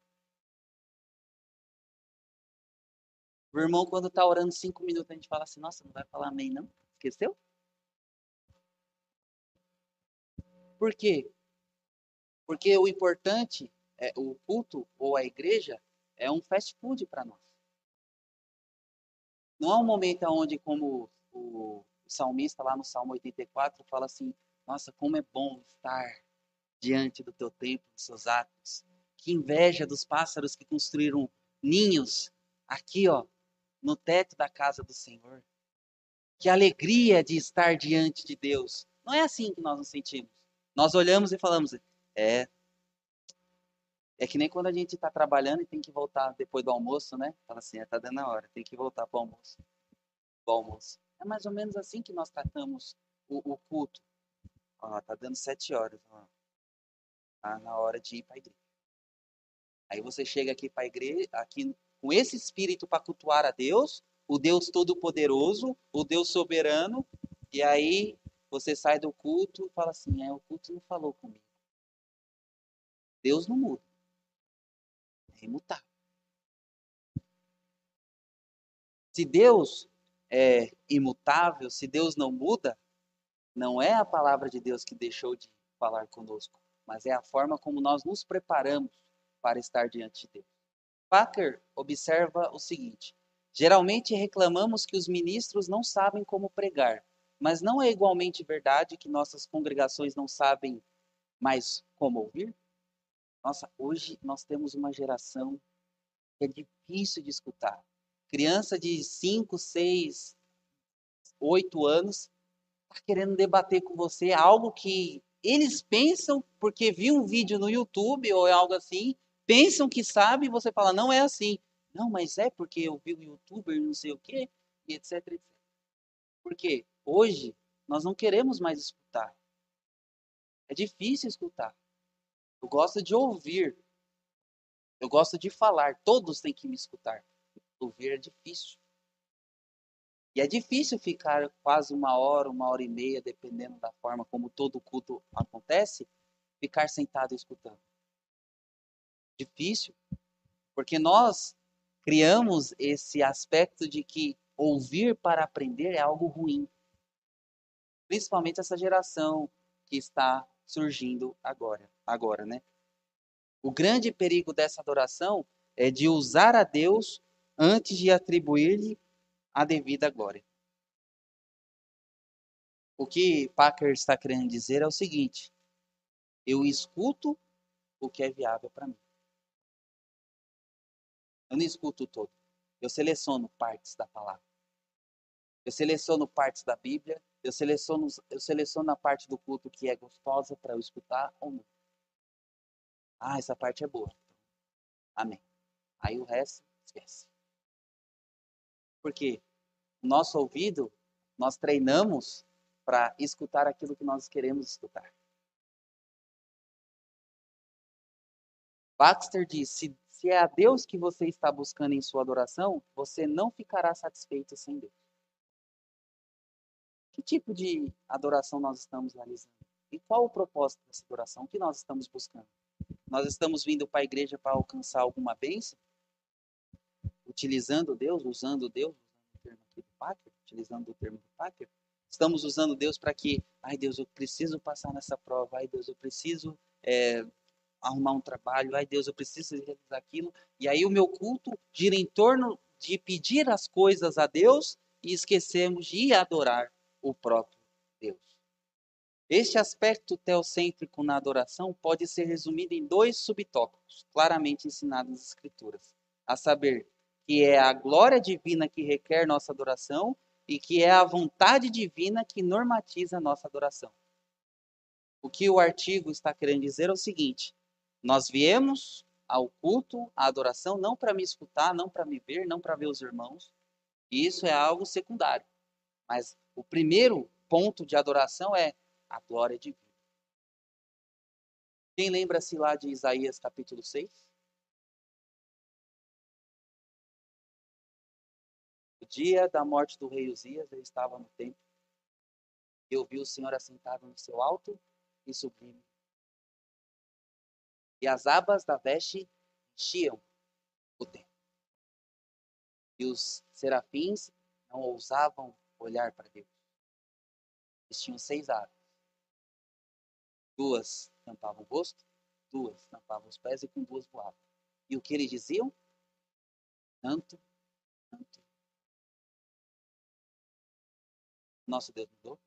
O irmão, quando está orando cinco minutos, a gente fala assim, nossa, não vai falar amém, não? Esqueceu? Por quê? Porque o importante, é, o culto ou a igreja, é um fast food para nós. Não é um momento onde, como o, salmista lá no Salmo 84 fala assim, nossa, como é bom estar diante do teu templo, dos seus atos. Que inveja dos pássaros que construíram ninhos aqui, ó, no teto da casa do Senhor. Que alegria de estar diante de Deus. Não é assim que nós nos sentimos. Nós olhamos e falamos, é. É que nem quando a gente está trabalhando e tem que voltar depois do almoço, né? Fala assim, está é, dando a hora, tem que voltar para o almoço. Para o almoço. É mais ou menos assim que nós tratamos o, o culto. Ó, tá dando sete horas. Ó. Tá na hora de ir para a igreja. Aí você chega aqui para a igreja, aqui com esse espírito para cultuar a Deus, o Deus Todo-Poderoso, o Deus Soberano, e aí você sai do culto e fala assim: é, o culto não falou comigo. Deus não muda. É imutável. Se Deus é imutável, se Deus não muda, não é a palavra de Deus que deixou de falar conosco, mas é a forma como nós nos preparamos para estar diante de Deus. Packer observa o seguinte: geralmente reclamamos que os ministros não sabem como pregar, mas não é igualmente verdade que nossas congregações não sabem mais como ouvir? Nossa, hoje nós temos uma geração que é difícil de escutar. Criança de 5, 6, 8 anos está querendo debater com você algo que eles pensam, porque viu um vídeo no YouTube ou algo assim, pensam que sabe e você fala, não é assim. Não, mas é porque eu vi o youtuber não sei o quê, e etc, etc. Porque hoje nós não queremos mais escutar. É difícil escutar. Eu gosto de ouvir. Eu gosto de falar. Todos têm que me escutar. Ouvir é difícil. E é difícil ficar quase uma hora, uma hora e meia, dependendo da forma como todo culto acontece, ficar sentado escutando. Difícil. Porque nós criamos esse aspecto de que ouvir para aprender é algo ruim. Principalmente essa geração que está surgindo agora, agora, né? O grande perigo dessa adoração é de usar a Deus antes de atribuir-lhe a devida glória. O que Packer está querendo dizer é o seguinte: eu escuto o que é viável para mim. Eu não escuto todo. Eu seleciono partes da palavra. Eu seleciono partes da Bíblia. Eu seleciono, eu seleciono a parte do culto que é gostosa para eu escutar ou não. Ah, essa parte é boa. Amém. Aí o resto, esquece. Porque o nosso ouvido, nós treinamos para escutar aquilo que nós queremos escutar. Baxter diz: se, se é a Deus que você está buscando em sua adoração, você não ficará satisfeito sem Deus. Que tipo de adoração nós estamos realizando? E qual o propósito dessa adoração? O que nós estamos buscando? Nós estamos vindo para a igreja para alcançar alguma bênção? Utilizando Deus, usando Deus, usando o termo aqui do utilizando o termo do Packer? Estamos usando Deus para que, ai Deus, eu preciso passar nessa prova, ai Deus, eu preciso é, arrumar um trabalho, ai Deus, eu preciso realizar aquilo. E aí o meu culto gira em torno de pedir as coisas a Deus e esquecemos de adorar o próprio Deus. Este aspecto teocêntrico na adoração pode ser resumido em dois subtópicos, claramente ensinados nas Escrituras, a saber, que é a glória divina que requer nossa adoração e que é a vontade divina que normatiza nossa adoração. O que o artigo está querendo dizer é o seguinte: nós viemos ao culto, à adoração, não para me escutar, não para me ver, não para ver os irmãos. Isso é algo secundário. Mas o primeiro ponto de adoração é a glória divina. Quem lembra-se lá de Isaías capítulo 6? O dia da morte do rei Uzias, ele estava no templo. Eu vi o Senhor assentado no seu alto e sublime e as abas da veste enchiam o templo. E os serafins não ousavam olhar para Deus. Eles tinham seis abas. Duas tampavam o rosto, duas tampavam os pés e com duas voavam. E o que eles diziam? Tanto, tanto. Nosso Deus mudou.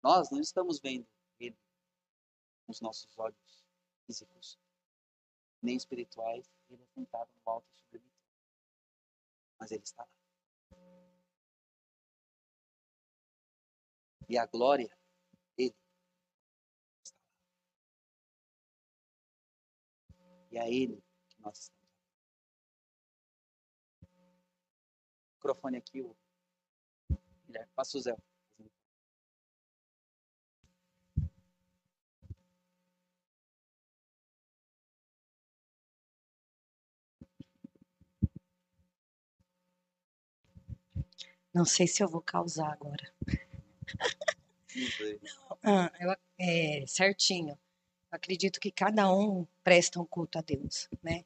Nós não estamos vendo com os nossos olhos físicos, nem espirituais, ele é sentado no alto sublime. mas ele está lá. E a glória, ele está lá. E a ele que nós estamos. O microfone aqui, o Guilherme, passa o Zé. Não sei se eu vou causar agora. Não sei. Ah, eu, é, certinho. Acredito que cada um presta um culto a Deus, né?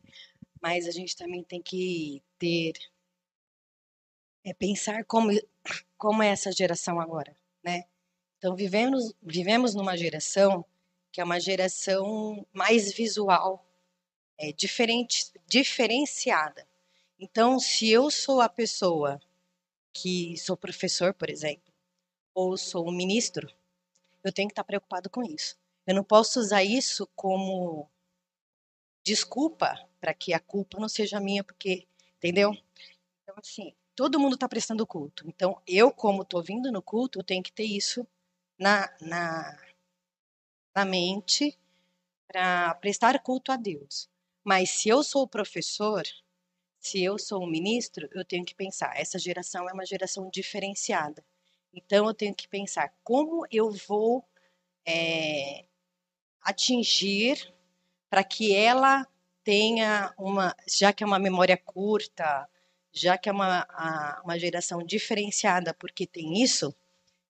Mas a gente também tem que ter é pensar como como é essa geração agora, né? Então vivemos vivemos numa geração que é uma geração mais visual, é diferente, diferenciada. Então, se eu sou a pessoa que sou professor, por exemplo, ou sou um ministro, eu tenho que estar preocupado com isso. Eu não posso usar isso como desculpa para que a culpa não seja minha, porque, entendeu? Então, assim, todo mundo está prestando culto. Então, eu, como estou vindo no culto, eu tenho que ter isso na, na, na mente para prestar culto a Deus. Mas se eu sou o professor, se eu sou um ministro, eu tenho que pensar, essa geração é uma geração diferenciada. Então, eu tenho que pensar como eu vou é, atingir para que ela tenha uma, já que é uma memória curta, já que é uma, uma geração diferenciada, porque tem isso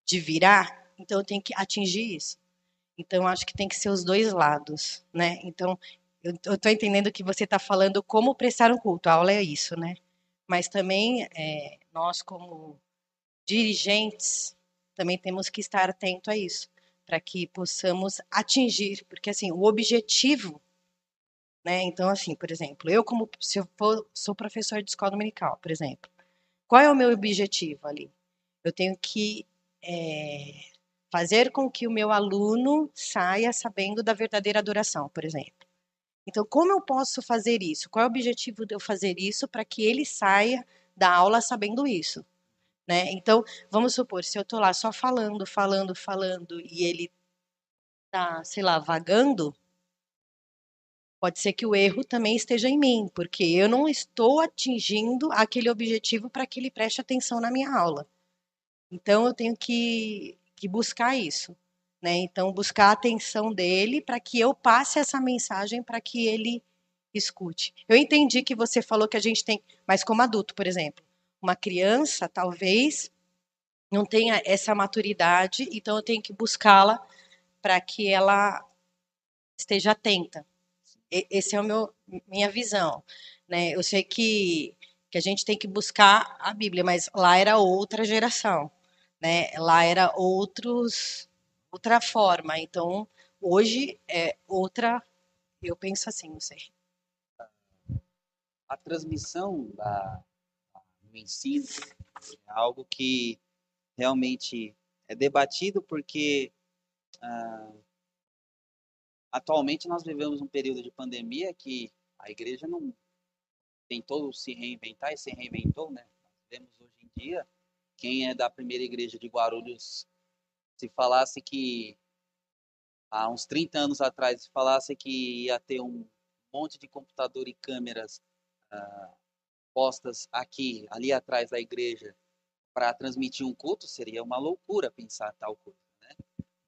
de virar, então eu tenho que atingir isso. Então, acho que tem que ser os dois lados, né? Então, eu estou entendendo que você está falando como prestar um culto. A aula é isso, né? Mas também é, nós, como dirigentes, também temos que estar atento a isso, para que possamos atingir, porque assim, o objetivo, né? Então, assim, por exemplo, eu como se eu for, sou professor de escola dominical, por exemplo, qual é o meu objetivo ali? Eu tenho que é, fazer com que o meu aluno saia sabendo da verdadeira adoração, por exemplo. Então, como eu posso fazer isso? Qual é o objetivo de eu fazer isso para que ele saia da aula sabendo isso? Né? Então, vamos supor, se eu estou lá só falando, falando, falando e ele está, sei lá, vagando, pode ser que o erro também esteja em mim, porque eu não estou atingindo aquele objetivo para que ele preste atenção na minha aula. Então, eu tenho que, que buscar isso. Né? Então, buscar a atenção dele para que eu passe essa mensagem para que ele escute. Eu entendi que você falou que a gente tem, mas como adulto, por exemplo, uma criança talvez não tenha essa maturidade, então eu tenho que buscá-la para que ela esteja atenta. E, esse é o meu minha visão, né? Eu sei que que a gente tem que buscar a Bíblia, mas lá era outra geração, né? Lá era outros outra forma. Então, hoje é outra. Eu penso assim, não sei. A transmissão da, do ensino é algo que realmente é debatido porque ah, atualmente nós vivemos um período de pandemia que a igreja não tentou se reinventar e se reinventou, né? Nós vemos hoje em dia quem é da primeira igreja de Guarulhos se falasse que há uns 30 anos atrás, se falasse que ia ter um monte de computador e câmeras uh, postas aqui, ali atrás da igreja, para transmitir um culto, seria uma loucura pensar tal coisa. Né?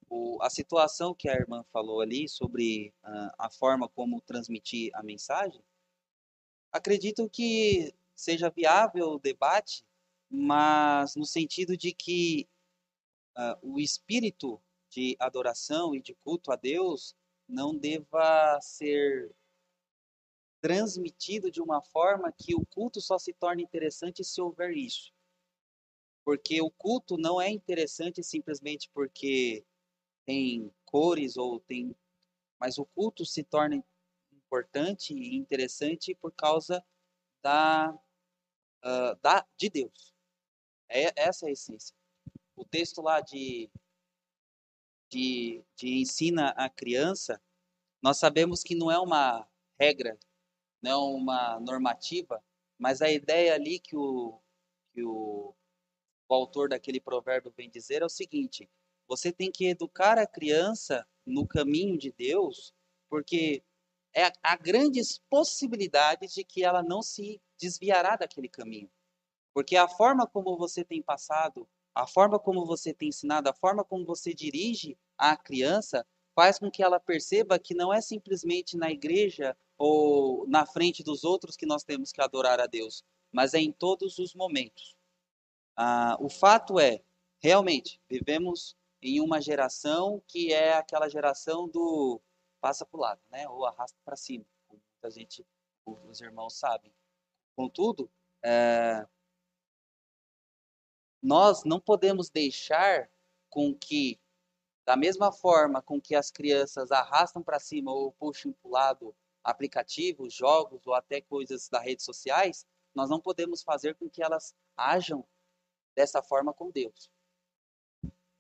O, a situação que a irmã falou ali sobre uh, a forma como transmitir a mensagem, acredito que seja viável o debate, mas no sentido de que uh, o espírito de adoração e de culto a Deus não deva ser transmitido de uma forma que o culto só se torne interessante se houver isso. Porque o culto não é interessante simplesmente porque tem cores ou tem. Mas o culto se torna importante e interessante por causa da, uh, da de Deus. É, essa é a essência o texto lá de, de, de ensina a criança, nós sabemos que não é uma regra, não é uma normativa mas a ideia ali que o, que o, o autor daquele provérbio vem dizer é o seguinte: você tem que educar a criança no caminho de Deus, porque é, há grandes possibilidades de que ela não se desviará daquele caminho. Porque a forma como você tem passado, a forma como você tem ensinado, a forma como você dirige a criança, faz com que ela perceba que não é simplesmente na igreja ou na frente dos outros que nós temos que adorar a Deus, mas é em todos os momentos. Ah, o fato é, realmente, vivemos em uma geração que é aquela geração do passa para o lado, né? Ou arrasta para cima, como muita gente, os irmãos sabem. Contudo, é, nós não podemos deixar com que, da mesma forma com que as crianças arrastam para cima ou puxam para o lado aplicativos, jogos ou até coisas das redes sociais, nós não podemos fazer com que elas ajam dessa forma com Deus.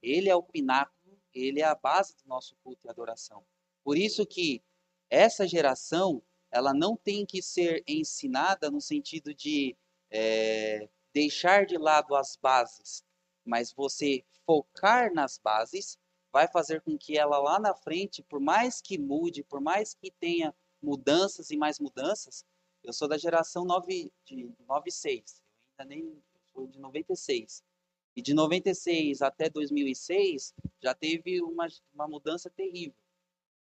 Ele é o pináculo, ele é a base do nosso culto e adoração. Por isso que essa geração, ela não tem que ser ensinada no sentido de é, deixar de lado as bases, mas você focar nas bases vai fazer com que ela lá na frente, por mais que mude, por mais que tenha mudanças e mais mudanças. Eu sou da geração 9, de 96, eu ainda nem sou de 96. E de 96 até 2006 já teve uma, uma mudança terrível.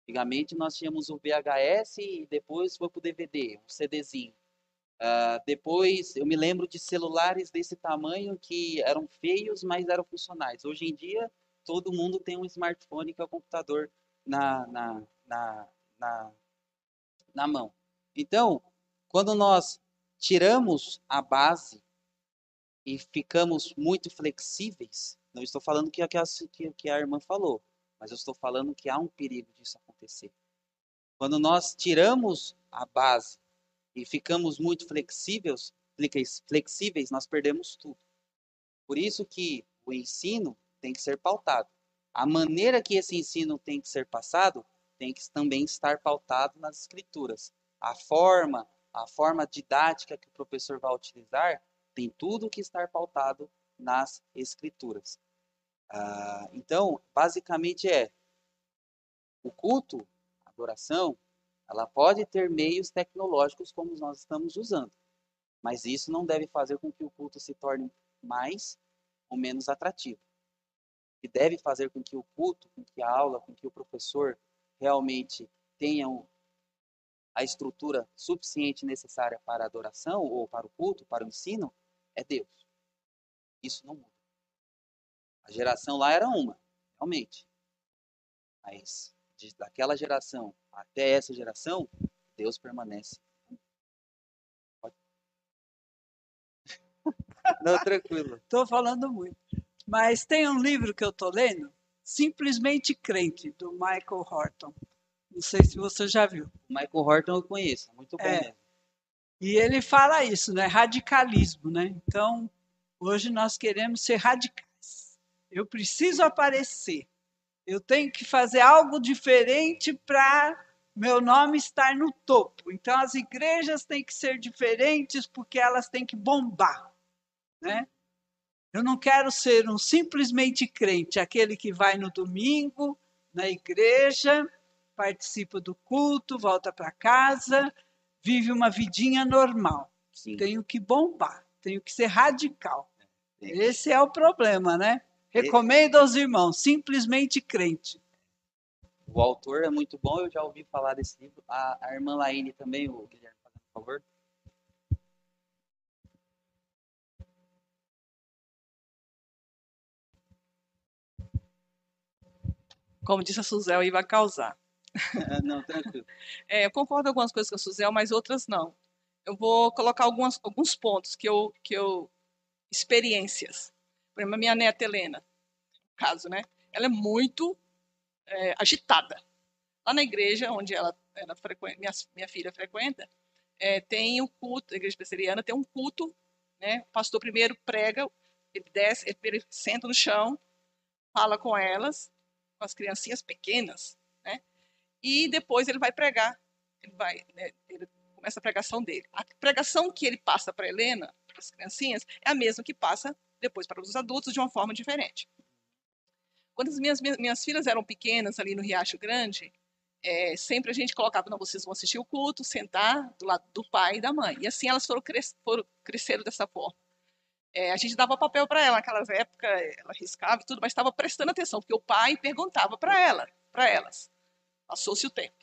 Antigamente nós tínhamos o VHS e depois foi para o DVD, um CDzinho. Uh, depois eu me lembro de celulares desse tamanho que eram feios, mas eram funcionais. Hoje em dia todo mundo tem um smartphone que é o computador na, na, na, na na mão. Então, quando nós tiramos a base e ficamos muito flexíveis, não estou falando que, que, que a irmã falou, mas eu estou falando que há um perigo disso acontecer. Quando nós tiramos a base e ficamos muito flexíveis, flexíveis, nós perdemos tudo. Por isso que o ensino tem que ser pautado. A maneira que esse ensino tem que ser passado tem que também estar pautado nas escrituras. A forma, a forma didática que o professor vai utilizar, tem tudo que estar pautado nas escrituras. Ah, então, basicamente é o culto, a adoração, ela pode ter meios tecnológicos como nós estamos usando, mas isso não deve fazer com que o culto se torne mais ou menos atrativo. E deve fazer com que o culto, com que a aula, com que o professor realmente tenham a estrutura suficiente necessária para a adoração ou para o culto, para o ensino, é Deus. Isso não muda. A geração lá era uma, realmente. Mas daquela geração até essa geração, Deus permanece. Não, tranquilo. Estou falando muito. Mas tem um livro que eu estou lendo Simplesmente Crente, do Michael Horton. Não sei se você já viu. Michael Horton eu conheço, muito bom é. E ele fala isso, né? Radicalismo, né? Então, hoje nós queremos ser radicais. Eu preciso aparecer. Eu tenho que fazer algo diferente para meu nome estar no topo. Então, as igrejas têm que ser diferentes porque elas têm que bombar, né? Eu não quero ser um simplesmente crente, aquele que vai no domingo, na igreja, participa do culto, volta para casa, vive uma vidinha normal. Sim. Tenho que bombar, tenho que ser radical. Sim. Esse é o problema, né? Recomendo aos irmãos, simplesmente crente. O autor é muito bom, eu já ouvi falar desse livro. A, a irmã Laine também, o Guilherme, por favor. como disse a Suzel, ia causar. não, tranquilo. É, eu concordo com algumas coisas com a Suzel, mas outras não. Eu vou colocar algumas, alguns pontos que eu, que eu. experiências. Por exemplo, a minha neta Helena, caso, né? Ela é muito é, agitada. Lá na igreja onde ela, ela frequenta, minha, minha filha frequenta, é, tem o um culto, a igreja presbiteriana tem um culto, né? O pastor primeiro prega, ele desce, ele senta no chão, fala com elas, com as criancinhas pequenas, né? E depois ele vai pregar. Ele vai, né, ele começa a pregação dele. A pregação que ele passa para Helena, para as criancinhas, é a mesma que passa depois para os adultos de uma forma diferente. Quando as minhas, minhas, filhas eram pequenas ali no Riacho Grande, é, sempre a gente colocava, não, vocês vão assistir o culto, sentar do lado do pai e da mãe. E assim elas foram, cres foram crescendo dessa forma. É, a gente dava papel para ela naquelas épocas, ela riscava e tudo, mas estava prestando atenção, porque o pai perguntava para ela, para elas. Passou-se o tempo.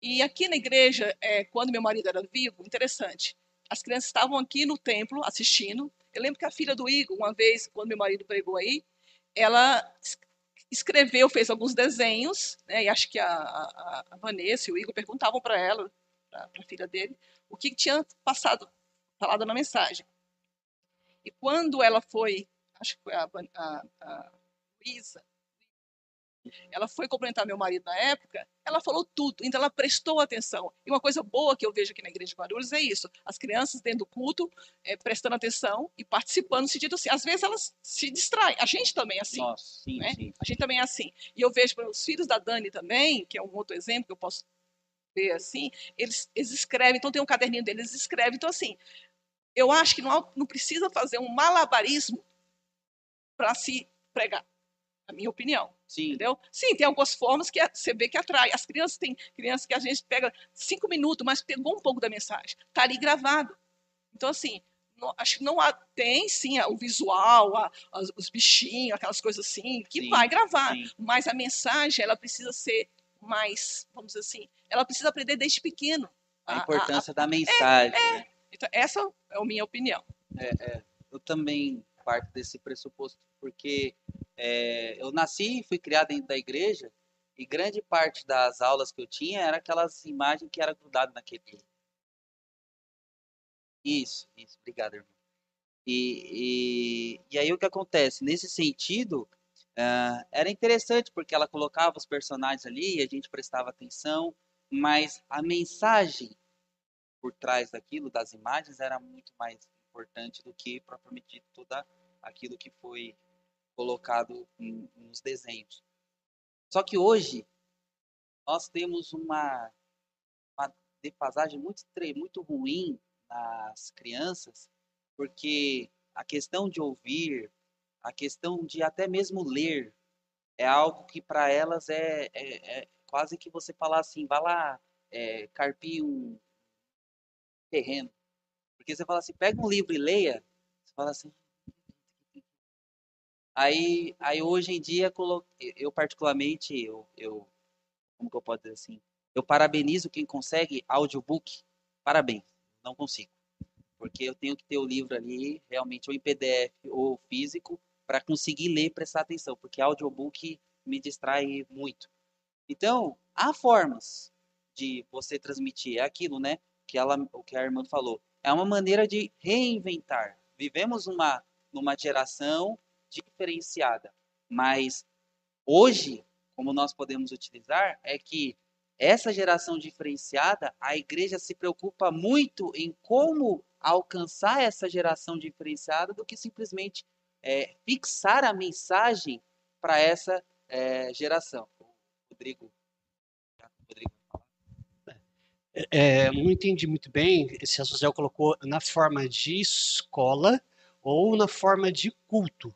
E aqui na igreja, é, quando meu marido era vivo, interessante, as crianças estavam aqui no templo assistindo. Eu lembro que a filha do Igor, uma vez, quando meu marido pregou aí, ela escreveu, fez alguns desenhos, né, e acho que a, a, a Vanessa e o Igor perguntavam para ela, para a filha dele, o que tinha passado, falado na mensagem. E quando ela foi, acho que foi a, a, a Luísa, ela foi cumprimentar meu marido na época, ela falou tudo, então ela prestou atenção. E uma coisa boa que eu vejo aqui na Igreja de Guarulhos é isso: as crianças dentro do culto, é, prestando atenção e participando no sentido assim. Às vezes elas se distraem, a gente também é assim. Nossa, sim, né? sim. A gente também é assim. E eu vejo para os filhos da Dani também, que é um outro exemplo que eu posso ver assim, eles, eles escrevem, então tem um caderninho deles, eles escrevem. Então, assim, eu acho que não, não precisa fazer um malabarismo para se pregar a minha opinião. Sim. Entendeu? Sim, tem algumas formas que você vê que atrai. As crianças têm crianças que a gente pega cinco minutos, mas pegou um pouco da mensagem. Está ali gravado. Então, assim, não, acho que não há. Tem sim o visual, a, os bichinhos, aquelas coisas assim, que Sim, vai gravar. sim. Mas a mensagem, ela precisa ser mais, vamos dizer assim, ela precisa aprender desde pequeno. A A- a- importância da mensagem. né? então, essa é a minha opinião. eu também parto desse pressuposto, porque é, eu nasci e fui criado dentro da igreja, e grande parte das aulas que eu tinha era aquelas imagens que era grudado naquele. Isso, isso, obrigado, irmão. E, e, e aí o que acontece? Nesse sentido, ah, era interessante, porque ela colocava os personagens ali e a gente prestava atenção, mas a mensagem por trás daquilo, das imagens, era muito mais importante do que propriamente tudo aquilo que foi colocado nos desenhos. Só que hoje nós temos uma, uma defasagem muito muito ruim nas crianças, porque a questão de ouvir, a questão de até mesmo ler, é algo que para elas é, é- é quase que você falar assim, vai lá é, um terreno. Porque você fala assim, pega um livro e leia, você fala assim. Aí, aí hoje em dia, eu particularmente, eu, eu, como que eu posso dizer assim? Eu parabenizo quem consegue audiobook, parabéns, não consigo. Porque eu tenho que ter o livro ali, realmente, ou em PDF ou físico, para conseguir ler e prestar atenção, porque audiobook me distrai muito. Então, há formas de você transmitir, é aquilo, né? Que ela, o que a irmã falou. É uma maneira de reinventar. Vivemos uma, numa geração diferenciada, mas hoje, como nós podemos utilizar, é que essa geração diferenciada, a igreja se preocupa muito em como alcançar essa geração diferenciada do que simplesmente é, fixar a mensagem para essa é, geração. Rodrigo, Rodrigo É, não entendi muito bem se a Suzel colocou na forma de escola ou na forma de culto.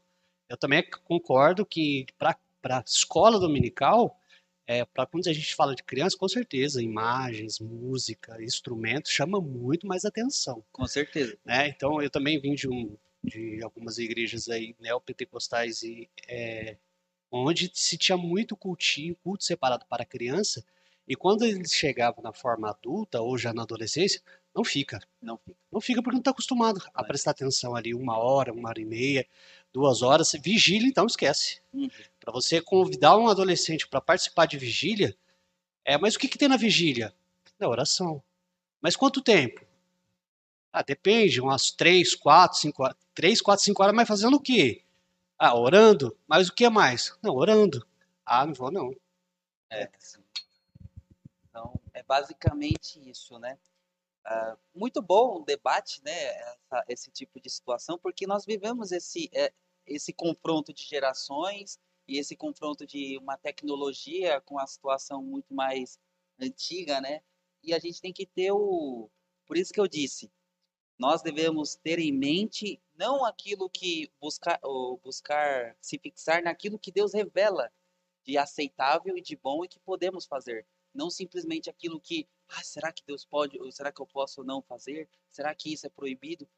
Eu também concordo que para a escola dominical, é, para quando a gente fala de criança, com certeza, imagens, música, instrumentos chama muito mais atenção. Com certeza. né? Então, eu também vim de, um, de algumas igrejas aí neopentecostais e é, onde se tinha muito cultinho, culto separado para criança, e quando eles chegavam na forma adulta ou já na adolescência, não fica. Não fica. Não fica porque não está acostumado a prestar atenção ali uma hora, uma hora e meia, duas horas. Vigília, então, esquece. Uhum. Para você convidar um adolescente para participar de vigília, é, mas o que, que tem na vigília? Na oração. Mas quanto tempo? Ah, depende, umas três, quatro, cinco horas. Três, quatro, cinco horas, mas fazendo o quê? Ah, orando? Mas o que mais? Não, orando. Ah, não vou não. É. Então, é basicamente isso, né? Ah, muito bom o debate, né? essa- esse tipo de situação, porque nós vivemos esse, é, esse confronto de gerações e esse confronto de uma tecnologia com a situação muito mais antiga, né? E a gente tem que ter o, Por isso que eu disse, nós devemos ter em mente não aquilo que buscar, ou buscar se fixar naquilo que Deus revela de aceitável e de bom e que podemos fazer, não simplesmente aquilo que, ah, será que Deus pode ou será que eu posso não fazer? Será que isso é proibido?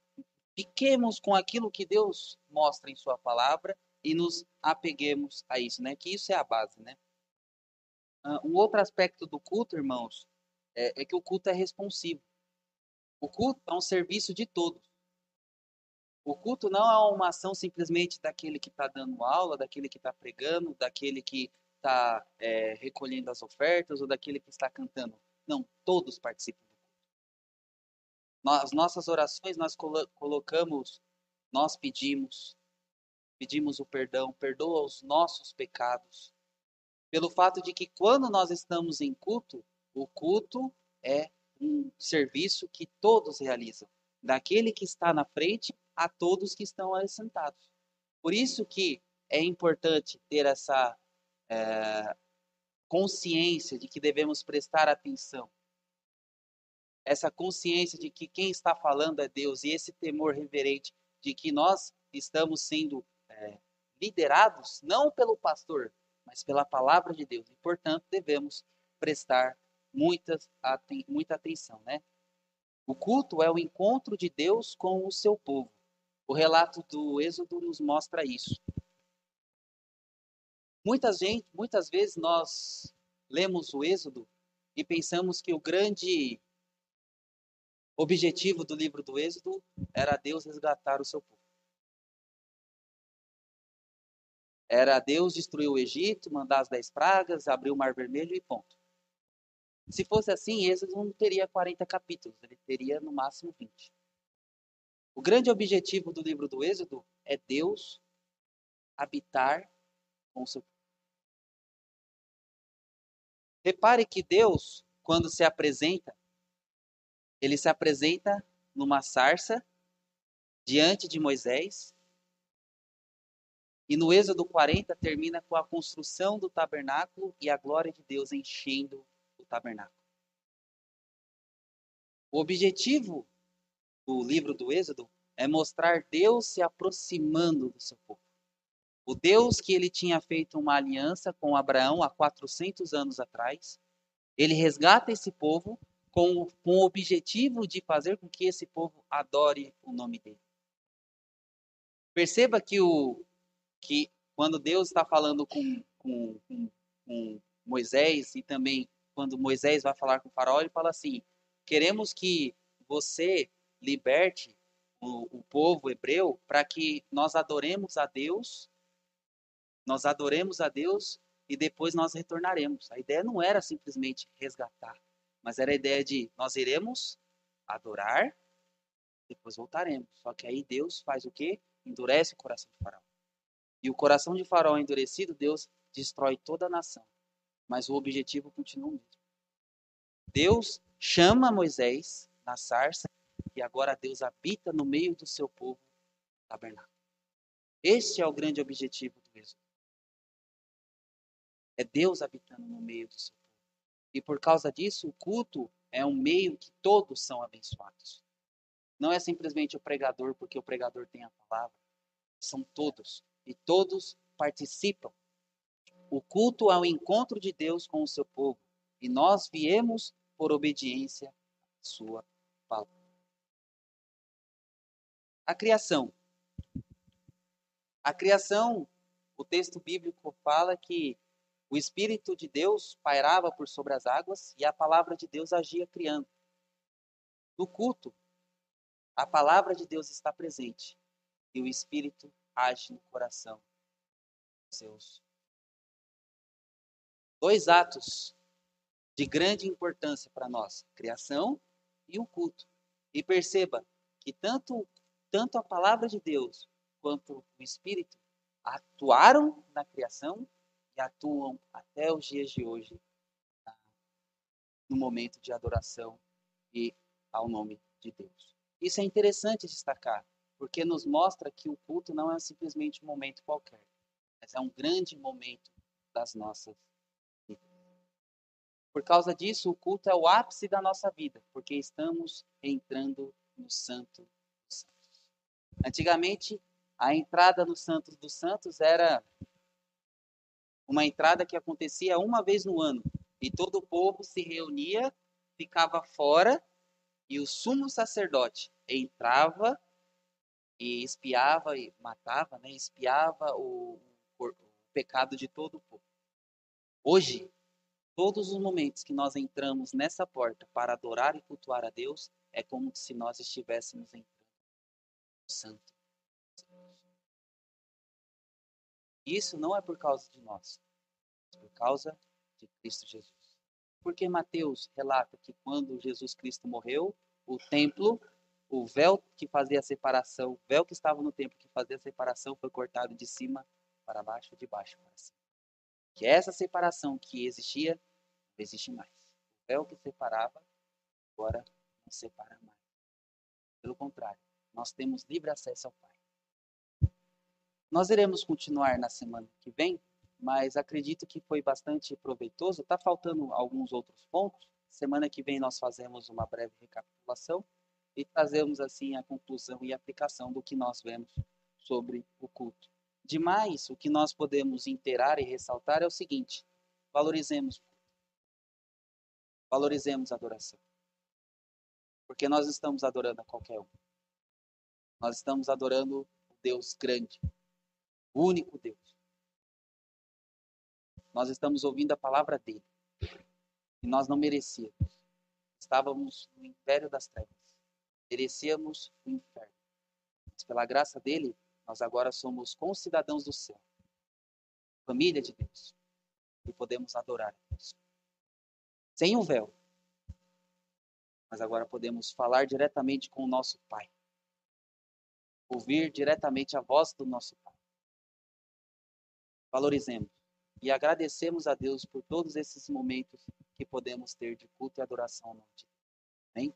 Fiquemos com aquilo que Deus mostra em sua palavra e nos apeguemos a isso, né? Que isso é a base, né? Uh, um outro aspecto do culto, irmãos, é, é que o culto é responsivo. O culto é um serviço de todos. O culto não é uma ação simplesmente daquele que está dando aula, daquele que está pregando, daquele que está é, recolhendo as ofertas ou daquele que está cantando. Não, todos participam do culto. As nossas orações nós colo colocamos, nós pedimos, pedimos o perdão, perdoa os nossos pecados. Pelo fato de que quando nós estamos em culto, o culto é um serviço que todos realizam, daquele que está na frente a todos que estão ali sentados. Por isso que é importante ter essa é, consciência de que devemos prestar atenção, essa consciência de que quem está falando é Deus e esse temor reverente de que nós estamos sendo é, liderados não pelo pastor, mas pela palavra de Deus. E, portanto, devemos prestar muitas, muita atenção, né? O culto é o encontro de Deus com o seu povo. O relato do Êxodo nos mostra isso. Muitas, gente, muitas vezes nós lemos o Êxodo e pensamos que o grande objetivo do livro do Êxodo era Deus resgatar o seu povo. Era Deus destruir o Egito, mandar as dez pragas, abrir o Mar Vermelho e ponto. Se fosse assim, Êxodo não teria 40 capítulos, ele teria no máximo 20. O grande objetivo do livro do Êxodo é Deus habitar com o seu povo. Repare que Deus, quando se apresenta, ele se apresenta numa sarça diante de Moisés. E no Êxodo 40 termina com a construção do tabernáculo e a glória de Deus enchendo tabernáculo. O objetivo do livro do Êxodo é mostrar Deus se aproximando do seu povo. O Deus que ele tinha feito uma aliança com Abraão há 400 anos atrás, ele resgata esse povo com, com o objetivo de fazer com que esse povo adore o nome dele. Perceba que, o, que quando Deus está falando com, com, com, Moisés e também quando Moisés vai falar com o faraó, ele fala assim: queremos que você liberte o, o povo hebreu para que nós adoremos a Deus, nós adoremos a Deus e depois nós retornaremos. A ideia não era simplesmente resgatar, mas era a ideia de nós iremos adorar, depois voltaremos. Só que aí Deus faz o quê? Endurece o coração de Faraó. E o coração de Faraó endurecido, Deus destrói toda a nação mas o objetivo continua o mesmo. Deus chama Moisés na sarça e agora Deus habita no meio do seu povo tabernáculo. Este é o grande objetivo do Êxodo. É Deus habitando no meio do seu povo. E por causa disso, o culto é um meio que todos são abençoados. Não é simplesmente o pregador porque o pregador tem a palavra. São todos. E todos participam o culto ao encontro de Deus com o seu povo, e nós viemos por obediência à sua palavra. A criação. A criação, o texto bíblico fala que o Espírito de Deus pairava por sobre as águas e a palavra de Deus agia criando. No culto, a palavra de Deus está presente e o Espírito age no coração dos seus dois atos de grande importância para nós: criação e o culto. E perceba que tanto, tanto a palavra de Deus quanto o Espírito atuaram na criação atuam até os dias de hoje tá? no momento de adoração e ao nome de Deus. Isso é interessante destacar, porque nos mostra que o culto não é simplesmente um momento qualquer, mas é um grande momento das nossas Por causa disso, o culto é o ápice da nossa vida, porque estamos entrando no Santo dos Santos. Antigamente, a entrada no Santos dos Santos era uma entrada que acontecia uma vez no ano, e todo o povo se reunia, ficava fora, e o sumo sacerdote entrava e espiava e matava, né? espiava o, o, pecado de todo o povo. Hoje, todos os momentos que nós entramos nessa porta para adorar e cultuar a Deus, é como se nós estivéssemos entrando no Santo. Isso não é por causa de nós, é por causa de Cristo Jesus. Porque Mateus relata que quando Jesus Cristo morreu, o templo, o véu que fazia a separação, o véu que estava no templo que fazia a separação foi cortado de cima para baixo, de baixo para cima. Que essa separação que existia, não existe mais. O véu que separava, agora não separa mais. Pelo contrário, nós temos livre acesso ao Pai. Nós iremos continuar na semana que vem, mas acredito que foi bastante proveitoso. Está faltando alguns outros pontos. Semana que vem nós fazemos uma breve recapitulação e trazemos assim a conclusão e aplicação do que nós vemos sobre o culto. Demais, o que nós podemos interar e ressaltar é o seguinte: valorizemos Valorizemos a adoração. Porque nós estamos adorando a qualquer um. Nós estamos adorando o Deus grande, o único Deus. Nós estamos ouvindo a palavra dele. E nós não merecíamos. Estávamos no império das trevas. Merecíamos o inferno. Mas pela graça dele, nós agora somos concidadãos do céu. Família de Deus. E podemos adorar a Deus. Sem um véu. Mas agora podemos falar diretamente com o nosso Pai. Ouvir diretamente a voz do nosso Pai valorizemos e agradecemos a Deus por todos esses momentos que podemos ter de culto e adoração ao nome de Deus. Amém?